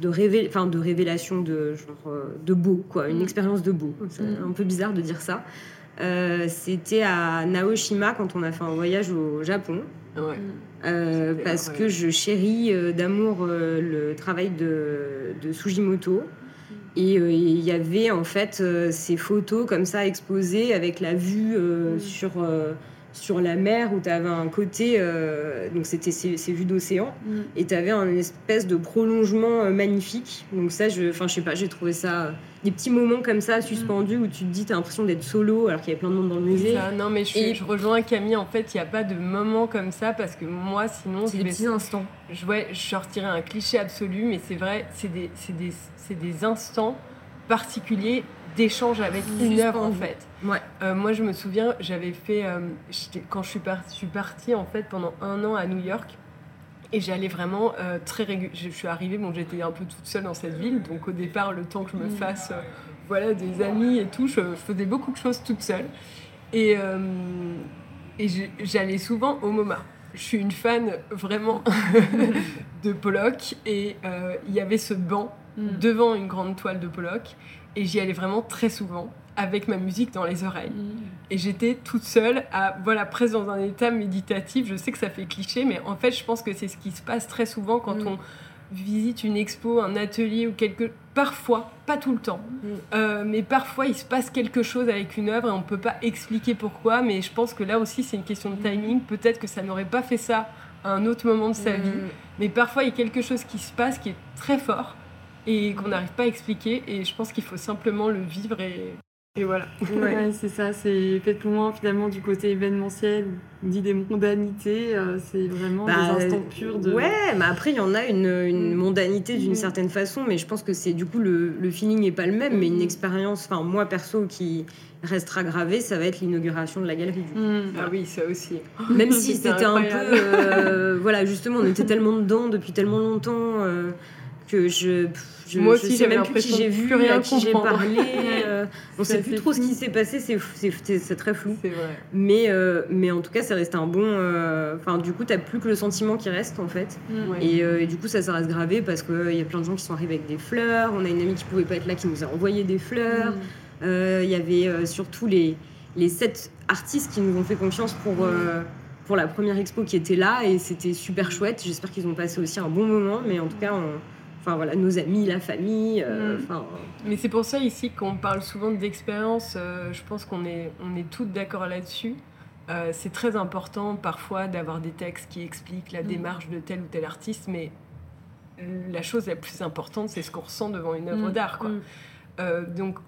de, révé- enfin, de révélation de, genre, euh, de beau, quoi. Une Mm. expérience de beau. C'est un peu bizarre de dire ça. Euh, C'était à Naoshima quand on a fait un voyage au Japon. Ouais. Euh, parce que je chéris euh, d'amour euh, le travail de, de Sugimoto. Et euh, il y avait en fait euh, ces photos comme ça exposées avec la vue euh, Mm. sur, sur la mer où tu avais un côté, euh, donc c'était ces, ces vues d'océan, Mm. et tu avais un espèce de prolongement euh, magnifique. Donc ça, je, enfin je sais pas, j'ai trouvé ça, euh, des petits moments comme ça suspendus où tu te dis, tu as l'impression d'être solo alors qu'il y avait plein de monde dans le musée. Ça, non, mais je, suis- Et- je rejoins Camille. En fait, il n'y a pas de moment comme ça parce que moi, sinon, C'est des petits instants. je, ouais, je sortirais un cliché absolu, mais c'est vrai, c'est des, des, c'est des instants particuliers d'échange avec une œuvre en fait. Ouais. Euh, moi, je me souviens, j'avais fait, euh, quand je suis, par- je suis partie en fait pendant un an à New York, Et j'allais vraiment très régulièrement. Je suis arrivée, bon, j'étais un peu toute seule dans cette ville, donc au départ, le temps que je me mm. fasse voilà, des amis et tout, je, faisais beaucoup de choses toute seule. Et, et j'allais souvent au MoMA je suis une fan vraiment de Pollock et euh, il y avait ce banc mm. devant une grande toile de Pollock et j'y allais vraiment très souvent avec ma musique dans les oreilles. Mm. Et j'étais toute seule, à, voilà, presque dans un état méditatif. Je sais que ça fait cliché, mais en fait, je pense que c'est ce qui se passe très souvent quand mm. on visite une expo, un atelier ou quelque... Parfois, pas tout le temps, mm. euh, mais parfois il se passe quelque chose avec une œuvre et on ne peut pas expliquer pourquoi, mais je pense que là aussi c'est une question de timing. Peut-être que ça n'aurait pas fait ça à un autre moment de sa vie, mais parfois il y a quelque chose qui se passe qui est très fort et qu'on n'arrive pas à expliquer et je pense qu'il faut simplement le vivre et et voilà. Ouais, c'est ça, c'est peut-être moins finalement du côté événementiel, dit des mondanités, euh, c'est vraiment des bah, instants purs de. Ouais, mais après il y en a une, une mm. mondanité d'une mm. certaine façon, mais je pense que c'est du coup le, le feeling n'est pas le même, mais une mm. expérience, enfin moi perso qui restera gravée, ça va être l'inauguration de la galerie. Ah oui, ça aussi. Même si c'était un peu. Euh, voilà, justement, on était tellement dedans depuis tellement longtemps. Euh, que je, je moi aussi sais même plus qui j'ai vu, rien à qui j'ai parlé. euh, on sait plus trop ce qui s'est passé, c'est très flou. Vrai. Mais, euh, mais en tout cas, ça reste un bon. Euh, enfin, du coup, t'as plus que le sentiment qui reste en fait. Mm. Euh, et, du coup, ça, ça reste gravé parce qu'il y a plein de gens qui sont arrivés avec des fleurs. On a une amie qui pouvait pas être là qui nous a envoyé des fleurs. Mm. Il y avait surtout les, les sept artistes qui nous ont fait confiance pour. Mm. pour la première expo qui était là et c'était super chouette. J'espère qu'ils ont passé aussi un bon moment, mais en tout cas, on, enfin voilà, nos amis, la famille. Euh, mm. Mais c'est pour ça ici qu'on parle souvent d'expérience. Euh, je pense qu'on est, on est toutes d'accord là-dessus. Euh, c'est très important parfois d'avoir des textes qui expliquent la mm. démarche de tel ou tel artiste, mais la chose la plus importante, c'est ce qu'on ressent devant une œuvre mm. d'art. Quoi. donc,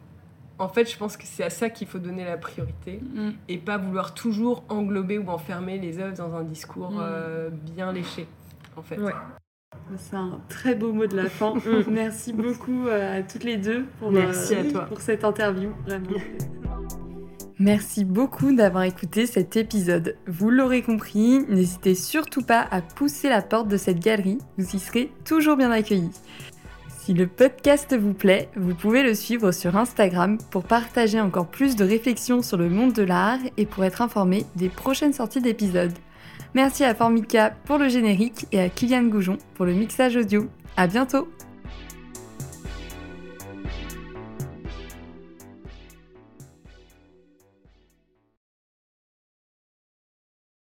en fait, je pense que c'est à ça qu'il faut donner la priorité et pas vouloir toujours englober ou enfermer les œuvres dans un discours bien léché, en fait. C'est un très beau mot de la fin. Merci beaucoup euh, à toutes les deux pour, Merci à toi. pour cette interview. Merci beaucoup d'avoir écouté cet épisode. Vous l'aurez compris, n'hésitez surtout pas à pousser la porte de cette galerie, vous y serez toujours bien accueillis. Si le podcast vous plaît, vous pouvez le suivre sur Instagram pour partager encore plus de réflexions sur le monde de l'art et pour être informé des prochaines sorties d'épisodes. Merci à Formica pour le générique et à Kylian Goujon pour le mixage audio. À bientôt!